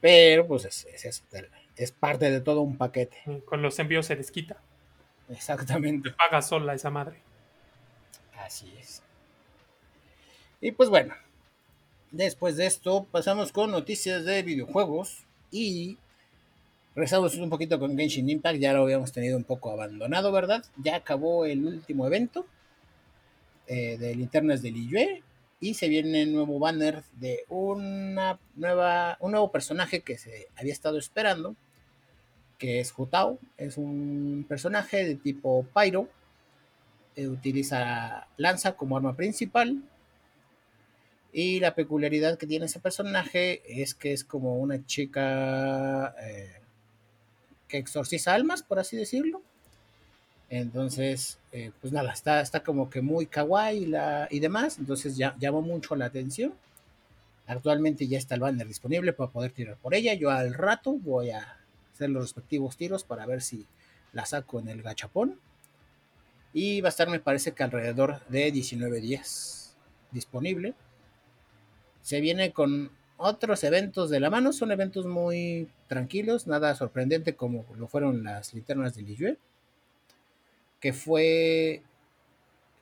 pero pues es, es eso, es parte de todo un paquete. Mm, Con los envíos se desquita. Exactamente. Te paga sola esa madre. Así es. Y pues bueno, después de esto pasamos con noticias de videojuegos y regresamos un poquito con Genshin Impact, ya lo habíamos tenido un poco abandonado, ¿verdad? Ya acabó el último evento eh, de linternas de Liyue y se viene el nuevo banner de una nueva, un nuevo personaje que se había estado esperando, que es Jutao, es un personaje de tipo Pyro, eh, utiliza lanza como arma principal. Y la peculiaridad que tiene ese personaje es que es como una chica eh, que exorciza almas, por así decirlo. Entonces, eh, pues nada, está, está como que muy kawaii la, y demás. Entonces ya llamó mucho la atención. Actualmente ya está el banner disponible para poder tirar por ella. Yo al rato voy a hacer los respectivos tiros para ver si la saco en el gachapón. Y va a estar, me parece que alrededor de 19 días disponible. Se viene con otros eventos de la mano. Son eventos muy tranquilos, nada sorprendente como lo fueron las linternas de Liyue. Que fue.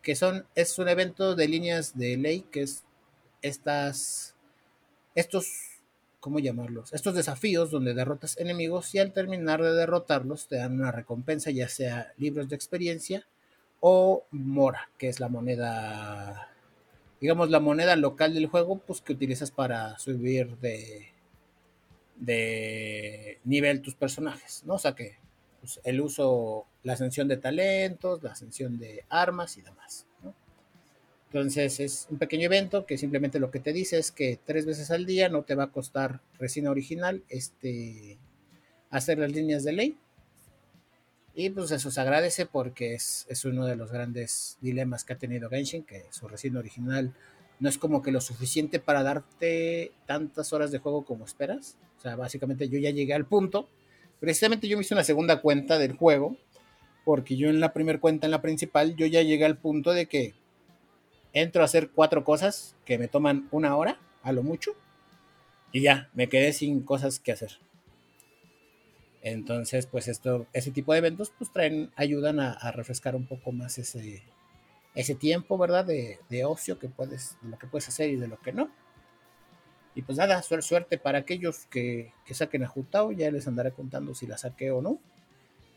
Que son. Es un evento de líneas de ley, que es estas. Estos. ¿Cómo llamarlos? Estos desafíos donde derrotas enemigos y al terminar de derrotarlos te dan una recompensa, ya sea libros de experiencia o mora, que es la moneda, digamos, la moneda local del juego, pues que utilizas para subir de, de nivel tus personajes, ¿no? O sea que pues, el uso, la ascensión de talentos, la ascensión de armas y demás. Entonces es un pequeño evento que simplemente lo que te dice es que tres veces al día no te va a costar resina original este, hacer las líneas de ley. Y pues eso se agradece porque es, es uno de los grandes dilemas que ha tenido Genshin, que su resina original no es como que lo suficiente para darte tantas horas de juego como esperas. O sea, básicamente yo ya llegué al punto. Precisamente yo me hice una segunda cuenta del juego, porque yo en la primera cuenta, en la principal, yo ya llegué al punto de que entro a hacer cuatro cosas que me toman una hora, a lo mucho, y ya, me quedé sin cosas que hacer. Entonces, pues esto, ese tipo de eventos, pues traen, ayudan a, refrescar un poco más ese, ese tiempo, ¿verdad? De, de ocio que puedes, de lo que puedes hacer y de lo que no. Y pues nada, suer- suerte para aquellos que, que saquen a Jutao, ya les andaré contando si la saqué o no.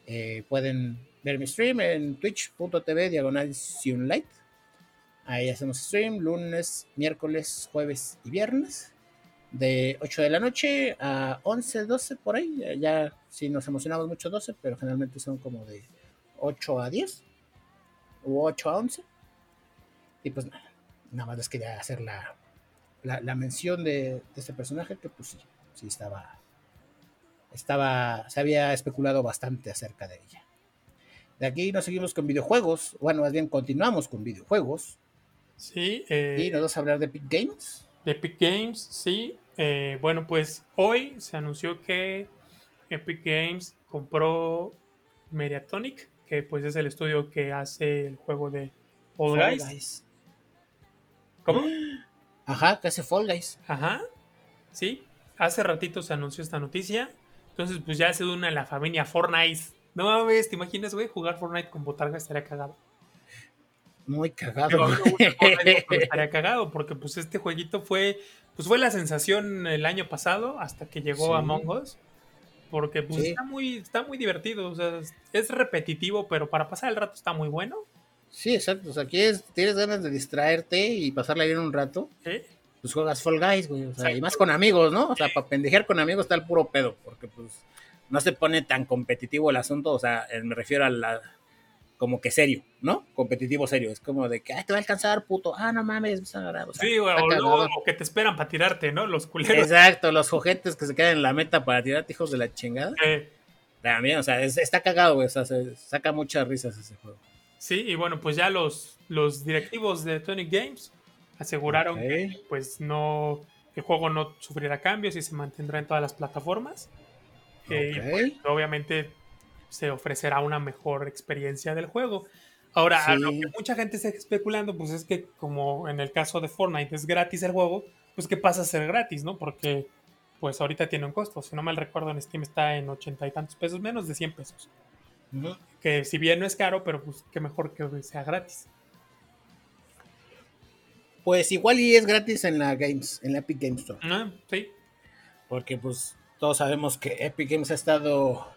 Eh, pueden ver mi stream en twitch.tv diagonal Light. Ahí hacemos stream lunes, miércoles, jueves y viernes. De 8 de la noche a 11, 12 por ahí. Ya, si nos emocionamos mucho 12, pero generalmente son como de 8 a 10 u 8 a 11. Y pues nada, nada más les quería hacer la, la, la mención de, de este personaje que pues sí, sí estaba, estaba, se había especulado bastante acerca de ella. De aquí nos seguimos con videojuegos, bueno, más bien continuamos con videojuegos Sí, y eh, nos vamos a hablar de Epic Games. De Epic Games, sí. Eh, bueno, pues hoy se anunció que Epic Games compró Mediatonic, que pues es el estudio que hace el juego de Fall Fall Guys. Guys. ¿Cómo? Ajá, que hace Fall Guys. Ajá, sí. Hace ratito se anunció esta noticia. Entonces, pues ya se une a la familia Fortnite. No mames, ¿te imaginas, güey? Jugar Fortnite con botarga estaría cagado. Muy cagado. a pero estaría cagado porque pues este jueguito fue pues fue la sensación el año pasado hasta que llegó Sí. Among Us porque pues Sí. está muy está muy divertido, o sea, es- repetitivo, pero para pasar el rato está muy bueno. Sí, exacto. O sea, quieres, tienes ganas de distraerte y pasarla bien un rato, pues juegas Fall Guys, güey. O sea, y más con amigos, ¿no? O sea, para pendejear con amigos está el puro pedo, porque pues no se pone tan competitivo el asunto. O sea, eh, me refiero a la. Como que serio, ¿no? Competitivo serio. Es como de que, ay, te va a alcanzar, puto. Ah, no mames. O sea, Sí, güey, o, cagado. o que te esperan para tirarte, ¿no? Los culeros. Exacto, los ojetes que se quedan en la meta para tirarte hijos de la chingada. Eh, También, o sea, es- está cagado, güey. O sea, se saca muchas risas ese juego. sí, y bueno, pues ya los los directivos de Tonic Games aseguraron que pues no el juego no sufrirá cambios y se mantendrá en todas las plataformas. Eh, y, Ok. pues, obviamente se ofrecerá una mejor experiencia del juego. Ahora, a lo que mucha gente está especulando, pues es que como en el caso de Fortnite es gratis el juego, pues qué pasa a ser gratis, ¿no? Porque pues ahorita tiene un costo. Si no mal recuerdo, en Steam está en ochenta y tantos pesos, menos de 100 pesos. Que si bien no es caro, pero pues qué mejor que sea gratis. Pues igual y es gratis en la Games, en la Epic Games Store. Ah, sí, Porque pues todos sabemos que Epic Games ha estado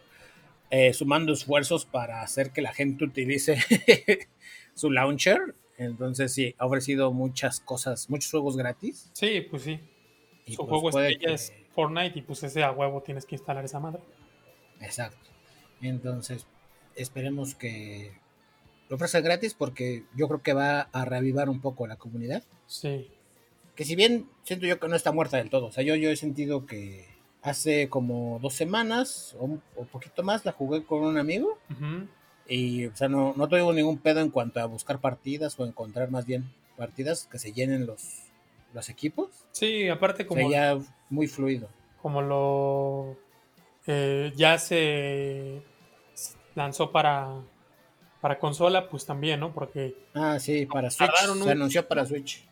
eh, sumando esfuerzos para hacer que la gente utilice su launcher. Entonces sí, ha ofrecido muchas cosas, muchos juegos gratis. sí, pues sí. Y Su pues, juego estrella que- es Fortnite y pues ese a huevo tienes que instalar esa madre. Exacto. Entonces, esperemos que lo ofrezca gratis porque yo creo que va a reavivar un poco la comunidad. Sí. Que si bien siento yo que no está muerta del todo. O sea, yo, yo he sentido que hace como dos semanas o un o poquito más la jugué con un amigo. Y, o sea, no, no tuve ningún pedo en cuanto a buscar partidas o encontrar más bien partidas que se llenen los, los equipos. Sí, aparte O como, sea, ya muy fluido. como lo eh, ya se lanzó para para consola, pues también, ¿no? Porque Ah, sí, para Switch. Se un- anunció para Switch.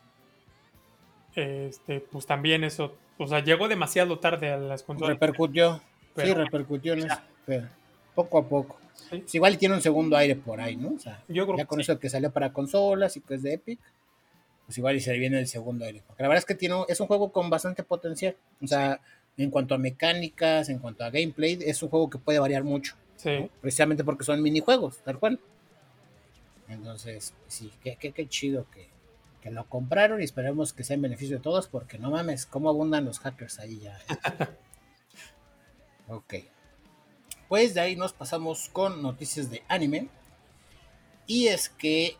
este, pues también eso, o sea, llegó demasiado tarde a las consolas. Repercutió. sí, repercutió en pero poco a poco. Sí. Igual tiene un segundo aire por ahí, ¿no? O sea, Yo creo ya que con sí. eso que salió para consolas y que es de Epic, pues igual y se viene el segundo aire. Porque la verdad es que tiene, es un juego con bastante potencial. O sea, en cuanto a mecánicas, en cuanto a gameplay, es un juego que puede variar mucho. Sí. ¿no? Precisamente porque son minijuegos, tal cual. Entonces, sí, qué, qué, qué chido que, que lo compraron y esperemos que sea en beneficio de todos, porque no mames, cómo abundan los hackers ahí ya. ok. Pues de ahí nos pasamos con noticias de anime. Y es que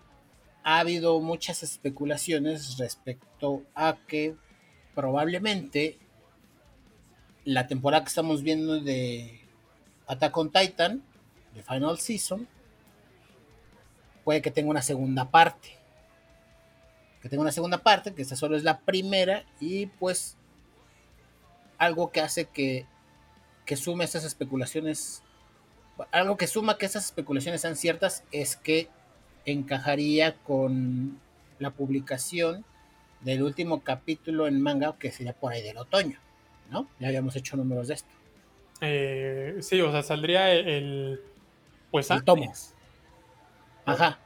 ha habido muchas especulaciones respecto a que probablemente la temporada que estamos viendo de Attack on Titan, de Final Season, puede que tenga una segunda parte. Que tenga una segunda parte, que esta solo es la primera, y pues algo que hace que, que sume estas especulaciones, algo que suma que estas especulaciones sean ciertas es que encajaría con la publicación del último capítulo en manga, que sería por ahí del otoño, ¿no? Ya habíamos hecho números de esto. Eh, sí, o sea, saldría el pues El antes, tomo. Ajá.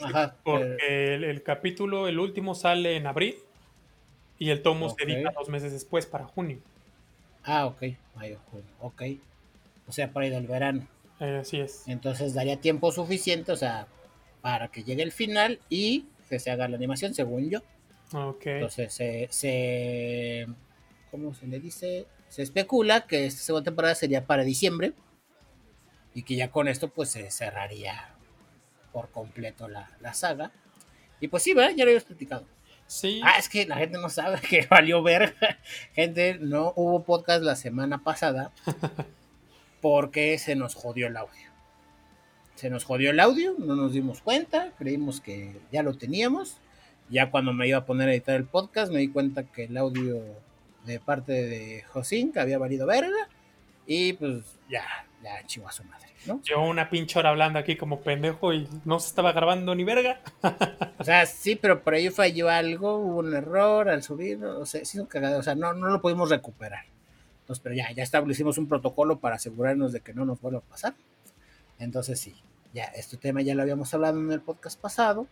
Ajá. Porque el, el capítulo, el último sale en abril y el tomo se edita dos meses después para junio. ah, ok. Mayo, junio. Ok. O sea, por ahí del verano. Eh, así es. Entonces daría tiempo suficiente, o sea, para que llegue el final y que se haga la animación, según yo. Ok. Entonces se, se ¿cómo se le dice? Se especula que esta segunda temporada sería para diciembre y que ya con esto pues se cerraría por completo la, la saga. Y pues sí, ¿verdad? Ya lo habíamos platicado. Sí, Ah, es que la gente no sabe que valió ver. Gente, no hubo podcast la semana pasada porque se nos jodió el audio. Se nos jodió el audio, no nos dimos cuenta, creímos que ya lo teníamos Ya cuando me iba a poner a editar el podcast, me di cuenta que el audio de parte de Josín que había valido verga. Y pues ya, ya chingó a su madre, ¿no? Yo una pinche hora hablando aquí como pendejo y no se estaba grabando ni verga. O sea, sí, pero por ahí falló algo, hubo un error al subir, o sea, sí, cagado, o sea, no, no lo pudimos recuperar. Entonces, pero ya, ya establecimos un protocolo para asegurarnos de que no nos vuelva a pasar. Entonces, sí, ya, este tema ya lo habíamos hablado en el podcast pasado,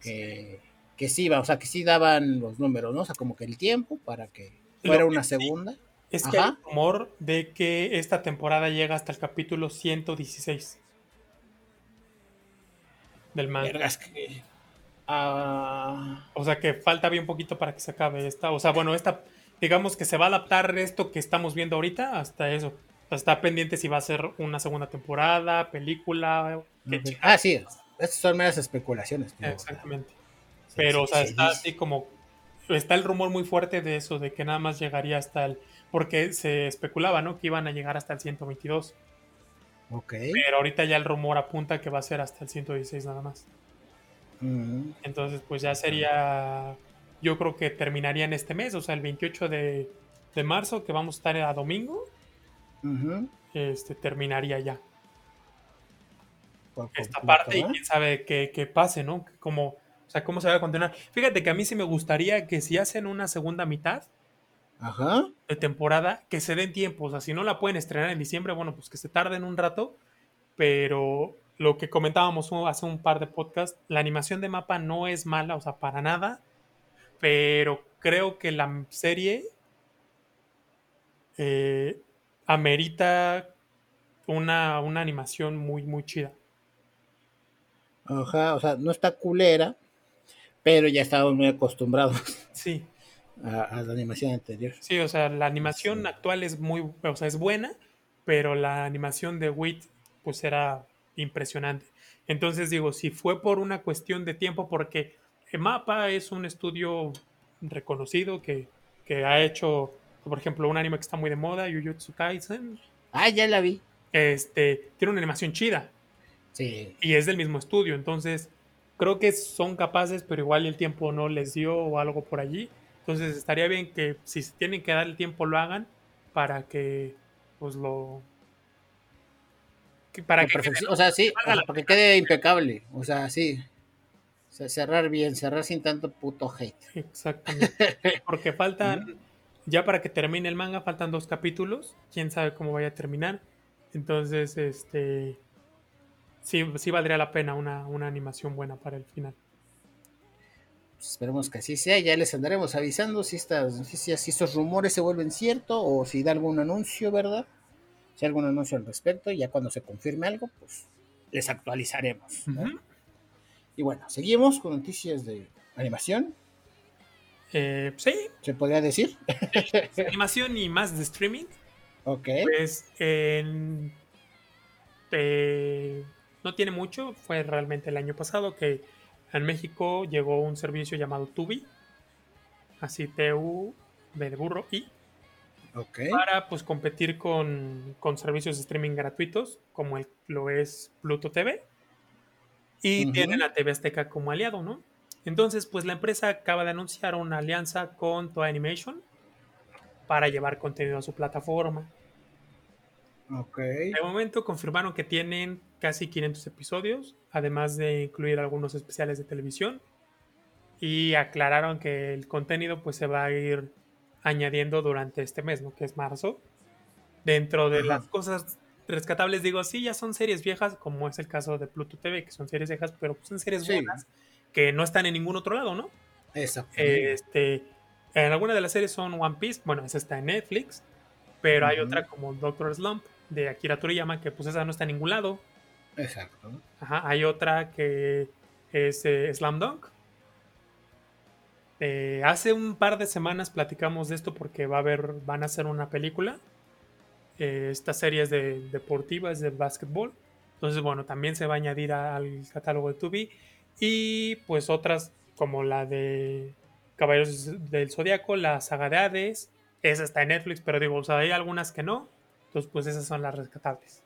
que, que sí, o sea, que sí daban los números, ¿no? O sea, como que el tiempo para que fuera una sí segunda. Es que hay Ajá. rumor de que esta temporada llega hasta el capítulo 116 del manga. Vergas que... ah, O sea que falta bien poquito para que se acabe esta. O sea, bueno, esta, digamos que se va a adaptar esto que estamos viendo ahorita hasta eso. O sea, está pendiente si va a ser una segunda temporada, película. Ah, sí, estas son meras especulaciones. tío, Exactamente. sí, Pero, sí, o sea, sí, está sí. así como. Está el rumor muy fuerte de eso, de que nada más llegaría hasta el. Porque se especulaba, ¿no? Que iban a llegar hasta el 122. Ok. Pero ahorita ya el rumor apunta que va a ser hasta el 116 nada más. Mm, Entonces, pues ya sería. Yo creo que terminaría en este mes, o sea, el 28 de, de marzo, que vamos a estar a domingo, este, terminaría ya Por esta completo, parte y quién sabe qué, qué pase, ¿no? Cómo, o sea, cómo se va a continuar. Fíjate que a mí sí me gustaría que si hacen una segunda mitad Ajá. de temporada, que se den tiempo. O sea, si no la pueden estrenar en diciembre, bueno, pues que se tarden un rato. Pero lo que comentábamos hace un par de podcasts, la animación de mapa no es mala, o sea, para nada. Pero creo que la serie eh, amerita una, una animación muy, muy chida. Ajá, o sea, no está culera, pero ya estamos muy acostumbrados Sí, a, a la animación anterior. sí, o sea, la animación Sí. actual es muy, o sea, es buena, pero la animación de Wit, pues era impresionante. Entonces digo, si fue por una cuestión de tiempo, porque Mapa es un estudio reconocido que, que ha hecho, por ejemplo, un anime que está muy de moda, Jujutsu Kaisen, Ah, ya la vi. este, tiene una animación chida Sí. y es del mismo estudio, entonces creo que son capaces, pero igual el tiempo no les dio o algo por allí. Entonces estaría bien que si se tienen que dar el tiempo lo hagan para que pues lo que- para que perfección. O sea, sí, o sea, para que quede impecable. O sea, sí. O sea, cerrar bien, cerrar sin tanto puto hate. Exactamente. Porque faltan, ya para que termine el manga, faltan dos capítulos. Quién sabe cómo vaya a terminar. Entonces, este. Sí, sí valdría la pena una, una animación buena para el final. Pues esperemos que así sea. Ya les andaremos avisando si estas noticias, si estos rumores se vuelven cierto o si da algún anuncio, ¿verdad? Si hay algún anuncio al respecto, ya cuando se confirme algo, pues les actualizaremos. Y bueno, seguimos con noticias de animación, Eh, sí, se podría decir. animación y más de streaming. Ok. Pues en- eh, no tiene mucho, fue realmente el año pasado que en México llegó un servicio llamado Tubi, así TU de burro y Ok. para pues competir con, con servicios de streaming gratuitos como el, lo es Pluto TV y Ujú. tienen a TV Azteca como aliado, ¿no? Entonces pues la empresa acaba de anunciar una alianza con Toei Animation para llevar contenido a su plataforma. Ok. De momento confirmaron que tienen casi 500 episodios, además de incluir algunos especiales de televisión. Y aclararon que el contenido pues se va a ir añadiendo durante este mes, ¿no? Que es marzo. Dentro de Ajá. las cosas rescatables, digo, sí, ya son series viejas, como es el caso de Pluto TV, que son series viejas, pero pues son series Sí. buenas que no están en ningún otro lado, ¿no? Exacto. Este, en algunas de las series son One Piece, bueno, esa está en Netflix, pero hay otra como Doctor Slump de Akira Toriyama, que pues esa no está en ningún lado. Exacto. Ajá, hay otra que es eh, Slam Dunk. Eh, hace un par de semanas platicamos de esto porque va a haber, van a hacer una película. Eh, esta serie es de deportiva, es de básquetbol. Entonces, bueno, también se va a añadir al catálogo de Tubi. Y pues otras como la de Caballeros del Zodiaco, la saga de Hades. Esa está en Netflix, pero digo, o sea, hay algunas que no. Entonces, pues esas son las rescatables.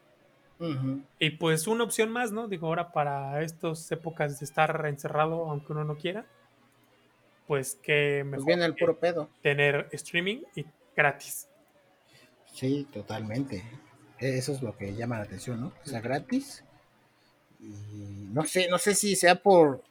Y pues una opción más, ¿no? Digo, ahora para estas épocas de estar encerrado, aunque uno no quiera, pues que Pues mejor viene el puro pedo. tener streaming y gratis. Sí, totalmente. Eso es lo que llama la atención, ¿no? O sea, gratis. Y no sé, no sé si sea por,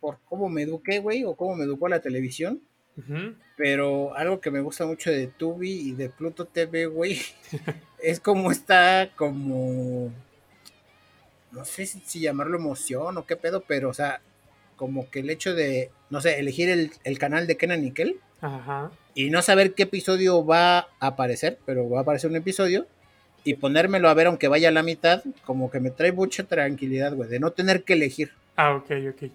por cómo me eduqué, güey, o cómo me educó la televisión. Ujú. Pero algo que me gusta mucho de Tubi y de Pluto TV, güey, es como está como. No sé si, si llamarlo emoción o qué pedo, pero, o sea, como que el hecho de, no sé, elegir el, el canal de Kenan Nickel Ajá. y no saber qué episodio va a aparecer, pero va a aparecer un episodio y ponérmelo a ver aunque vaya a la mitad, como que me trae mucha tranquilidad, güey, de no tener que elegir. Ah, ok, ok.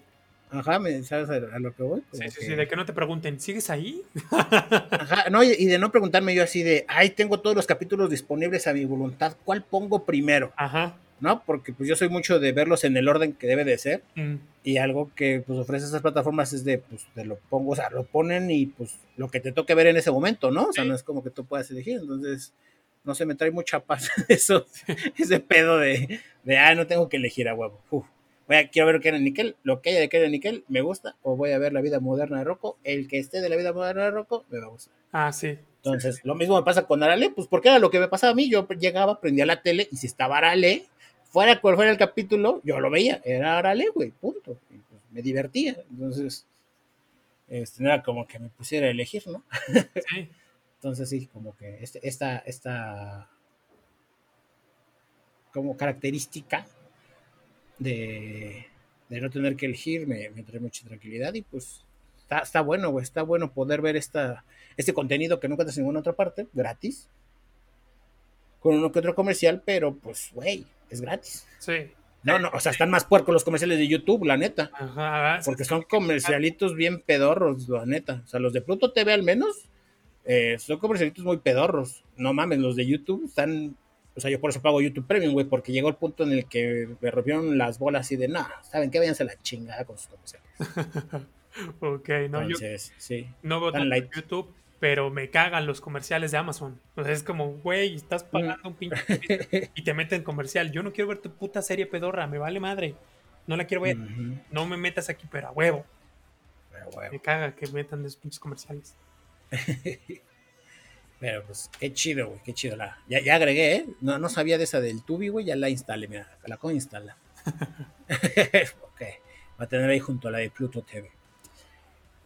Ajá, ¿me sabes a, a lo que voy? Sí, Como sí, que- sí, de que no te pregunten, ¿sigues ahí? Ajá, no, y, y de no preguntarme yo así de, ay, tengo todos los capítulos disponibles a mi voluntad, ¿cuál pongo primero? Ajá. ¿No? Porque pues yo soy mucho de verlos en el orden que debe de ser Mm, y algo que pues ofrece esas plataformas es de, pues, te lo pongo, o sea, lo ponen y pues lo que te toque ver en ese momento, ¿no? O sea, Sí. no es como que tú puedas elegir, entonces, no sé, me trae mucha paz eso, ese pedo de, de, ah, no tengo que elegir a huevo. Uf. Voy a, quiero ver Kenan Nickel, lo que haya de Kenan Nickel me gusta, o voy a ver la vida moderna de Rocco, el que esté de la vida moderna de Rocco me va a gustar. Ah, sí. Entonces, lo mismo me pasa con Arale, pues porque era lo que me pasaba a mí. Yo llegaba, prendía la tele y si estaba Arale, fuera cual fuera el capítulo, yo lo veía. Era Arale, güey, punto. Y, pues, me divertía. Entonces, este, no era como que me pusiera a elegir, ¿no? Sí. Entonces, sí, como que este, esta, esta como característica de, de no tener que elegir me, me trae mucha tranquilidad y pues está, está bueno, güey, está bueno poder ver esta, este contenido que no encuentras en ninguna otra parte, gratis, con uno que otro comercial, pero pues, güey, es gratis. Sí. No, no, o sea, están más puercos los comerciales de YouTube, la neta. Ajá. Porque son comercialitos bien pedorros, la neta. O sea, los de Pluto TV al menos eh, son comercialitos muy pedorros. No mames, los de YouTube están. O sea, yo por eso pago YouTube Premium, güey, porque llegó el punto en el que me rompieron las bolas y de, nah, ¿saben qué? Váyanse a la chingada con sus comerciales. Ok, no, yo Entonces, sí. no veo tan tanto light. YouTube, pero me cagan los comerciales de Amazon. O sea, es como, güey, estás pagando un pinche y te meten comercial. Yo no quiero ver tu puta serie pedorra, me vale madre. No la quiero ver. No me metas aquí, pero a huevo. pero. Me caga que metan esos pinches comerciales. Pero pues, qué chido, güey, qué chido. La, ya, ya agregué, ¿eh? No, no sabía de esa del Tubi, güey, ya la instalé, mira, la instalar. ok, va a tener ahí junto a la de Pluto TV.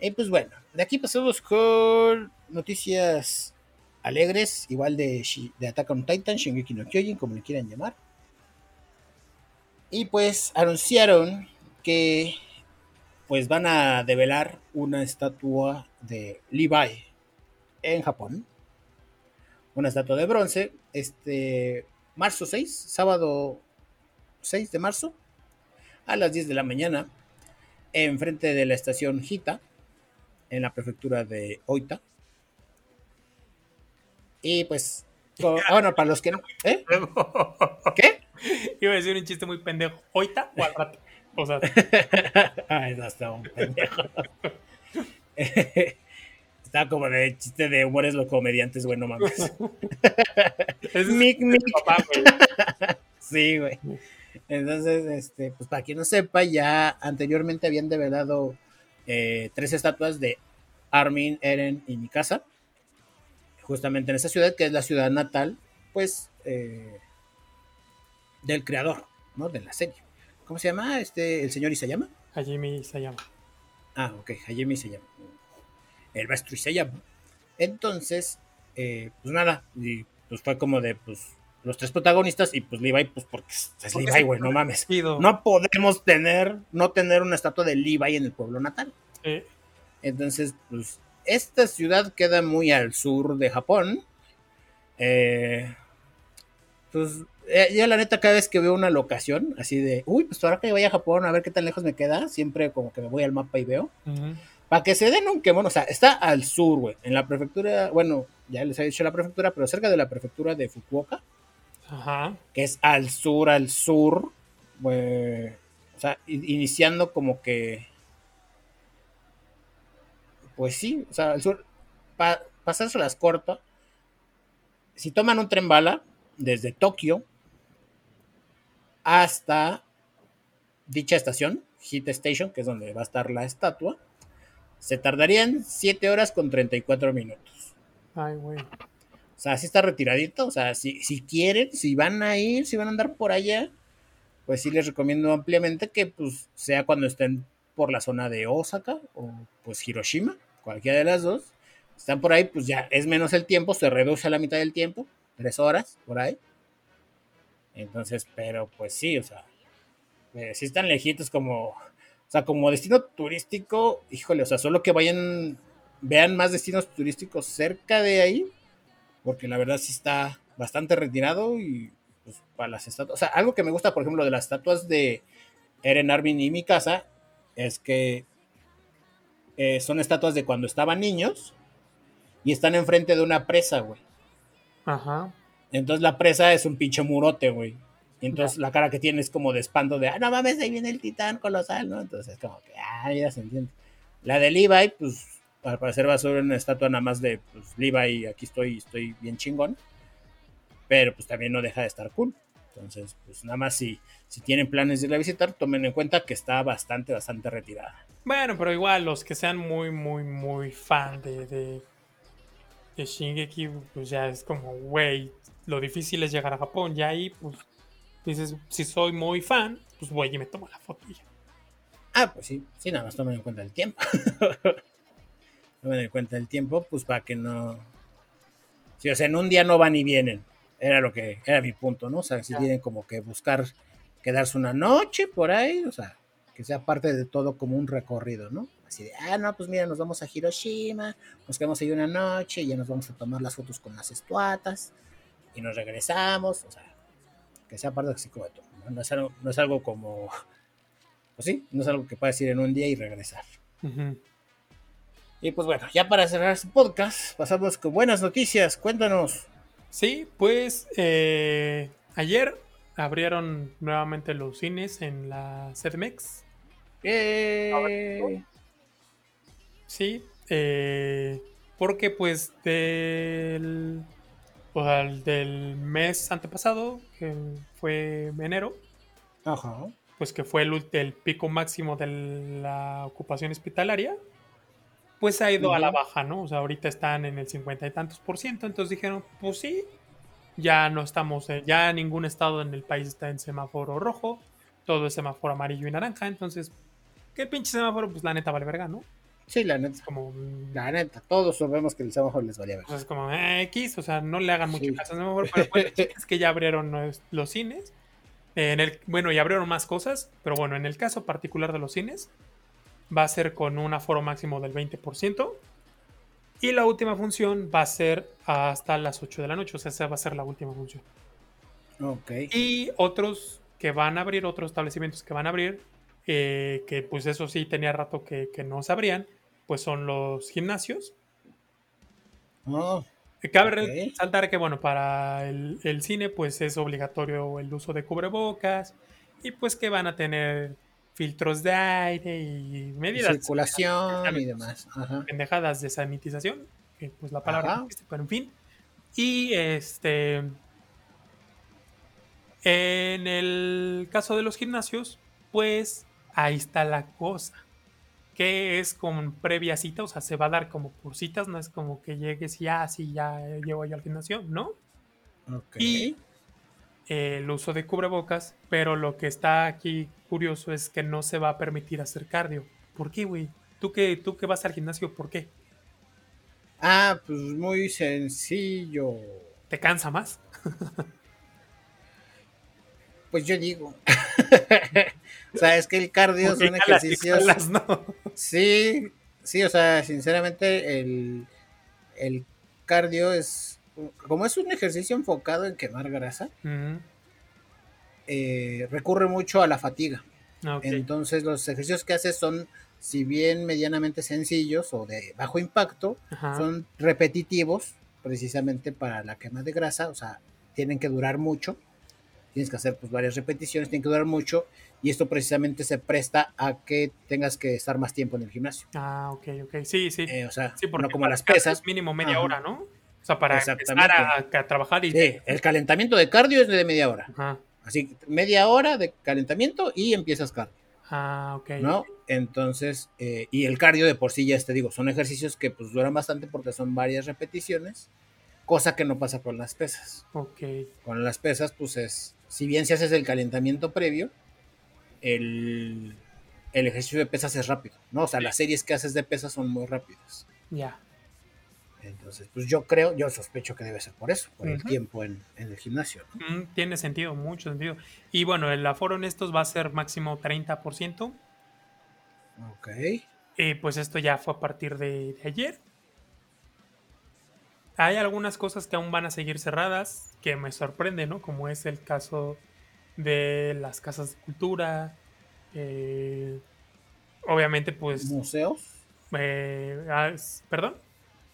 Y pues bueno, de aquí pasamos con noticias alegres, igual de, de Attack on Titan, Shingeki no Kyojin, como le quieran llamar. Y pues anunciaron que pues van a develar una estatua de Levi en Japón. Una estatua de bronce, este marzo 6, sábado 6 de marzo, a las 10 de la mañana, enfrente de la estación Hita, en la prefectura de Oita. Y pues, ah, bueno, para los que no. ¿eh? ¿Qué? Iba a decir un chiste muy pendejo. ¿Hoita o al rato? O sea, Ay, no, está un pendejo. Está como de chiste de humores los comediantes, güey, no mames. es Mic, mic. papá, güey. Sí, güey. Entonces, este, pues para quien no sepa, ya anteriormente habían develado eh, tres estatuas de Armin, Eren y Mikasa, justamente en esa ciudad, que es la ciudad natal, pues, eh, del creador, ¿no? De la serie. ¿Cómo se llama? Este, el señor Isayama. Hajime se llama. Ah, ok, Hajime Isayama. El maestro Isayama. Entonces, eh, pues nada, y pues fue como de, pues, los tres protagonistas y pues Levi, pues porque es Porque Levi, güey, no mames. No podemos tener, no tener una estatua de Levi en el pueblo natal. Eh, Entonces, pues, esta ciudad queda muy al sur de Japón. Eh, pues, eh, ya la neta, cada vez que veo una locación, así de, uy, pues ahora que vaya a Japón, a ver qué tan lejos me queda, siempre como que me voy al mapa y veo. ujú. Para que se den un quemón, o sea, está al sur, güey, en la prefectura, bueno, ya les había dicho la prefectura, pero cerca de la prefectura de Fukuoka, Ajá. que es al sur, al sur, güey, o sea, iniciando como que, pues sí, o sea, al sur, para pasárselas corto, si toman un tren bala desde Tokio hasta dicha estación, Hit Station, que es donde va a estar la estatua, se tardarían 7 horas con 34 minutos. Ay, güey. O sea, sí está retiradito. O sea, si, si quieren, si van a ir, si van a andar por allá, pues sí les recomiendo ampliamente que pues sea cuando estén por la zona de Osaka o pues Hiroshima, cualquiera de las dos. Están por ahí, pues ya es menos el tiempo, se reduce a la mitad del tiempo, tres horas por ahí. Entonces, pero pues sí, o sea, eh, si están lejitos como, o sea, como destino turístico, híjole, o sea, solo que vayan, vean más destinos turísticos cerca de ahí, porque la verdad sí está bastante retirado y pues, para las estatuas. O sea, algo que me gusta, por ejemplo, de las estatuas de Eren Armin y mi casa, es que eh, son estatuas de cuando estaban niños y están enfrente de una presa, güey. Ajá. Entonces la presa es un pinche murote, güey. Y entonces la cara que tiene es como de espanto de, ah, no mames, ahí viene el titán colosal, ¿no? Entonces como que, ah, ya se entiende. La de Levi, pues, al parecer va a ser una estatua nada más de, pues, Levi, aquí estoy, estoy bien chingón. Pero pues también no deja de estar cool. Entonces, pues nada más si, si tienen planes de ir a visitar, tomen en cuenta que está bastante, bastante retirada. Bueno, pero igual los que sean muy, muy, muy fan de, de, de Shingeki, pues ya es como, güey, lo difícil es llegar a Japón. Ya ahí, pues, dices, si soy muy fan, pues voy y me tomo la foto ya. Ah, pues sí, sí, nada más tomen en cuenta el tiempo. tomen en cuenta el tiempo, pues para que no. Si, o sea, en un día no van y vienen. Era lo que, era mi punto, ¿no? O sea, si tienen como que buscar quedarse una noche por ahí, o sea, que sea parte de todo como un recorrido, ¿no? Así de, ah, no, pues mira, nos vamos a Hiroshima, nos quedamos ahí una noche, y ya nos vamos a tomar las fotos con las estuatas, y nos regresamos, o sea, que sea parte así como de todo, ¿no? No es algo, no es algo como, pues sí, no es algo que puedas ir en un día y regresar. Y pues bueno, ya para cerrar este podcast, pasamos con buenas noticias, cuéntanos. Sí, pues eh, ayer abrieron nuevamente los cines en la CDMX. Eh, Sí, eh, porque pues del, o sea, del mes antepasado, que fue enero, Ajá. pues que fue el, pico máximo de la ocupación hospitalaria, pues ha ido a la baja, ¿no? O sea, ahorita están en el cincuenta y tantos por ciento, entonces dijeron, pues sí, ya no estamos, ya ningún estado en el país está en semáforo rojo, todo es semáforo amarillo y naranja, entonces, ¿qué pinche semáforo? Pues la neta vale verga, ¿no? Sí, la neta. Es como... mm, La neta, todos sabemos que el semáforo les valía ver. pues es como eh, X, o sea, no le hagan mucho Sí. caso pero bueno, es que ya abrieron los, los cines. Eh, En el, bueno, y abrieron más cosas, pero bueno, en el caso particular de los cines, va a ser con un aforo máximo del 20%. Y la última función va a ser hasta las 8 de la noche, o sea, esa va a ser la última función. Ok. Y otros que van a abrir, otros establecimientos que van a abrir, eh, que pues eso sí tenía rato que, que no se abrían, pues son los gimnasios. Oh, Cabe Ok. resaltar que, bueno, para el, el cine, pues es obligatorio el uso de cubrebocas y pues que van a tener filtros de aire y medidas circulación y demás. Ajá. pendejadas de sanitización, que pues la palabra Ajá. existe, pero en fin. Y este. En el caso de los gimnasios, pues ahí está la cosa. Que es con previa cita, o sea, se va a dar como por citas, no es como que llegues y ya, sí, ya llego yo al gimnasio, ¿no? Ok. Y eh, el uso de cubrebocas, pero lo que está aquí curioso es que no se va a permitir hacer cardio. ¿Por qué, güey? ¿Tú que, tú que vas al gimnasio, ¿por qué? Ah, pues muy sencillo. ¿Te cansa más? Pues yo digo. o sea, es que el cardio son ejercicios. jalas, ¿no? Sí, sí, o sea, sinceramente, el, el cardio es. Como es un ejercicio enfocado en quemar grasa, eh, recurre mucho a la fatiga. Ah. Entonces, los ejercicios que haces son, si bien medianamente sencillos o de bajo impacto, Ajá. son repetitivos precisamente para la quema de grasa, o sea, tienen que durar mucho, tienes que hacer pues varias repeticiones, tienen que durar mucho y esto precisamente se presta a que tengas que estar más tiempo en el gimnasio. Ah, ok, ok. Sí, sí. Eh, o sea, sí, porque no como las pesas. es mínimo media Ajá. hora, ¿no? O sea, para empezar a, a trabajar y... Sí, el calentamiento de cardio es de media hora. Ajá. Así, media hora de calentamiento y empiezas cardio, Ah, ok. ¿no? Entonces, eh, y el cardio de por sí ya te digo, son ejercicios que pues duran bastante porque son varias repeticiones, cosa que no pasa con las pesas. Ok. Con las pesas, pues es, si bien si haces el calentamiento previo, el, el ejercicio de pesas es rápido, ¿no? O sea, las series que haces de pesas son muy rápidas. Ya. Entonces, pues yo creo, yo sospecho que debe ser por eso, por el tiempo en, en el gimnasio. ¿no? Mm, tiene sentido, mucho sentido. Y bueno, el aforo en estos va a ser máximo 30%. Ok. Eh, pues esto ya fue a partir de, de ayer. Hay algunas cosas que aún van a seguir cerradas, que me sorprende, ¿no? Como es el caso de las casas de cultura. eh, obviamente, pues... Museos, eh, ah, es- ¿Perdón?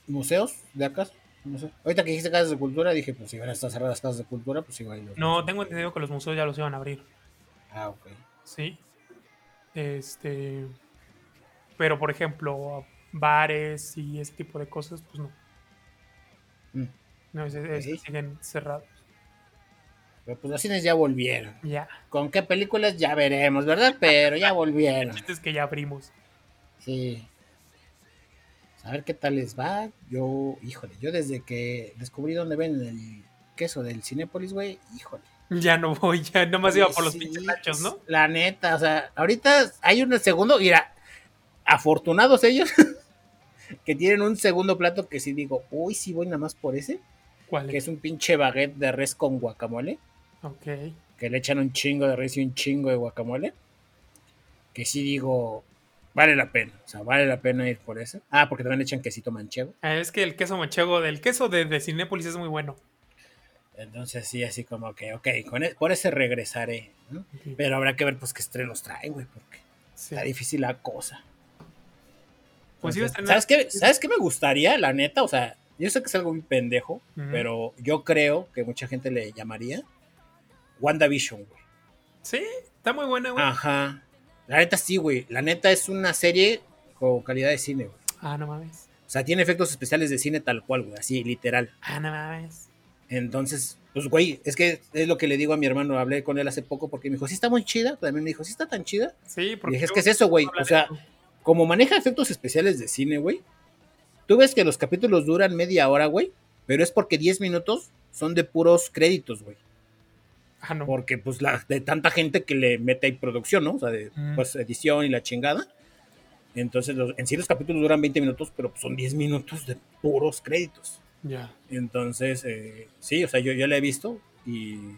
museos de acá, no sé. Ahorita que dijiste casas de cultura, dije, pues si van a estar cerradas casas de cultura, pues igual. los No, museos. tengo entendido que los museos ya los iban a abrir. Ah, ok. Sí. Este. Pero, por ejemplo, bares y ese tipo de cosas, pues no. Mm. No, Ok. siguen cerrados. Pero pues los cines ya volvieron. Ya. ¿Con qué películas? Ya veremos, ¿verdad? Pero ya volvieron. Es que ya abrimos. Sí. A ver qué tal les va. Yo, híjole, yo desde que descubrí dónde ven el queso del Cinépolis, güey, híjole. Ya no voy, ya nomás iba por los Sí, pinches nachos, ¿no? La neta, o sea, ahorita hay un segundo, mira, afortunados ellos que tienen un segundo plato que sí digo, uy, sí voy nada más por ese, ¿Cuál que es? es un pinche baguette de res con guacamole, Ok. que le echan un chingo de res y un chingo de guacamole, que sí digo, vale la pena, o sea, vale la pena ir por ese. Ah, porque también le echan quesito manchego. Ah, Es que el queso manchego del queso de, de Cinépolis es muy bueno. Entonces sí, así como que, ok, con e- por ese regresaré. Pero habrá que ver pues qué estrenos trae, güey, porque Sí. está difícil la cosa. Pues Entonces, estrenar- ¿sabes, qué, ¿Sabes qué me gustaría, la neta? O sea, yo sé que es algo muy pendejo, pero yo creo que mucha gente le llamaría WandaVision, güey. Sí, está muy buena, güey. Ajá. La neta sí, güey. La neta es una serie con calidad de cine, güey. Ah, no mames. O sea, tiene efectos especiales de cine tal cual, güey. Así, literal. Ah, no mames. Entonces, pues, güey, es que es lo que le digo a mi hermano. Hablé con él hace poco porque me dijo, sí está muy chida. También me dijo, sí está tan chida. Sí, Y porque. dije, es que es eso, güey. O sea, como maneja efectos especiales de cine, güey. Tú ves que los capítulos duran media hora, güey. Pero es porque 10 minutos son de puros créditos, güey. Ah, no. Porque, pues, la, de tanta gente que le mete ahí producción, ¿no? O sea, de Mm. pues, edición y la chingada. Entonces, los- en sí los capítulos duran 20 minutos, pero pues, son 10 minutos de puros créditos. Ya. Entonces, eh, sí, o sea, yo, yo la he visto y, y,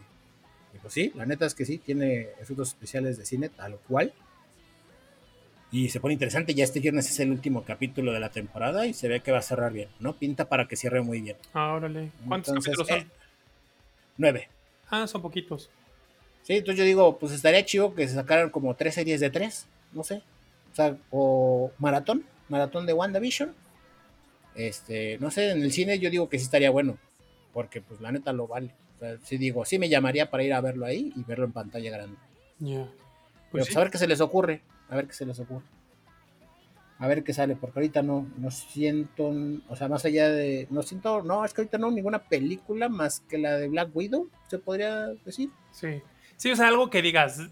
pues sí, la neta es que sí, tiene efectos especiales de cine, tal cual. Y se pone interesante, ya este viernes es el último capítulo de la temporada y se ve que va a cerrar bien, ¿no? Pinta para que cierre muy bien. Ah, órale. ¿Cuántos Entonces, capítulos son? eh, Nueve. Ah, son poquitos. Sí, entonces yo digo, pues estaría chido que se sacaran como tres series de tres, no sé. O sea, o maratón, maratón de WandaVision. Este, no sé, en el cine yo digo que sí estaría bueno, porque pues la neta lo vale. O sea, sí digo, sí me llamaría para ir a verlo ahí y verlo en pantalla grande. Ya. Pero Pues pues sí. a ver qué se les ocurre, a ver qué se les ocurre. A ver qué sale, porque ahorita no, no siento, o sea, más allá de, no siento, no, es que ahorita no, ninguna película más que la de Black Widow, se podría decir. Sí. Sí, o sea, algo que digas,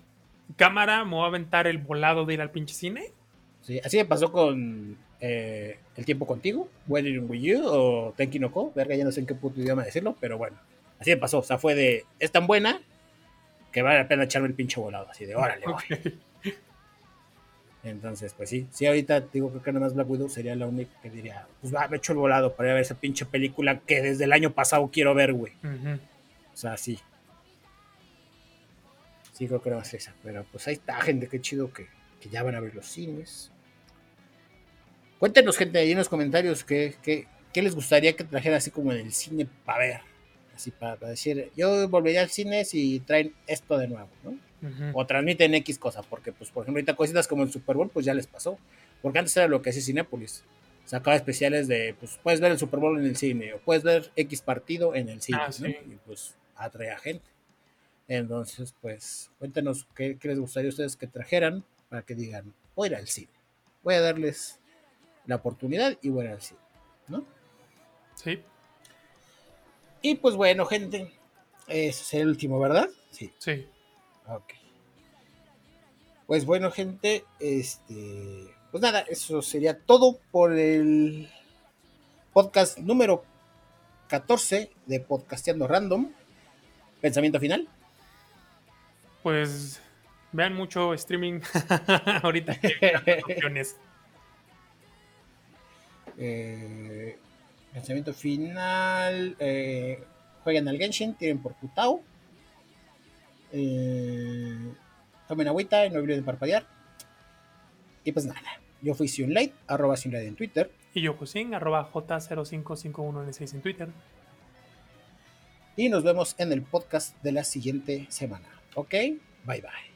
cámara, me voy a aventar el volado de ir al pinche cine. Sí, así me pasó con eh, El tiempo contigo, Wedding with You o Tenki no Ko, verga, ya no sé en qué puto idioma decirlo, pero bueno, así me pasó, o sea, fue de, es tan buena que vale la pena echarme el pinche volado, así de, órale, Ok. Entonces, pues sí, sí, ahorita digo creo que nada más Black Widow sería la única que diría, pues va, me echo el volado para ir a ver esa pinche película que desde el año pasado quiero ver, güey. O sea, sí. Sí, creo que era más esa. Pero pues ahí está, gente, qué chido que, que ya van a ver los cines. Cuéntenos, gente, ahí en los comentarios qué, qué, qué les gustaría que trajera así como en el cine para ver. Así para, para decir, yo volvería al cine si traen esto de nuevo, ¿no? O transmiten X cosa, porque pues por ejemplo ahorita cositas como el Super Bowl pues ya les pasó. Porque antes era lo que hacía Cinépolis. Sacaba especiales de, pues puedes ver el Super Bowl en el cine o puedes ver X partido en el cine. Ah, ¿no? sí. Y pues atrae a gente. Entonces, pues cuéntenos qué, qué les gustaría a ustedes que trajeran para que digan, voy a ir al cine. Voy a darles la oportunidad y voy a ir al cine. ¿no? Sí, Y pues bueno, gente, ese es el último, ¿verdad? Sí. sí. Ok. Pues bueno, gente, este, pues nada, eso sería todo por el podcast número 14 de Podcasteando Random. Pensamiento final. Pues vean mucho streaming ahorita. que opciones. Eh, pensamiento final. Eh, jueguen al Genshin, tiren por Putao. Eh, tomen agüita y no olviden parpadear. Y pues nada, yo fui Sionlight, arroba Sionlight en Twitter. Y yo, Josin, arroba J0551N6 en Twitter. Y nos vemos en el podcast de la siguiente semana. ¿Ok? Bye bye.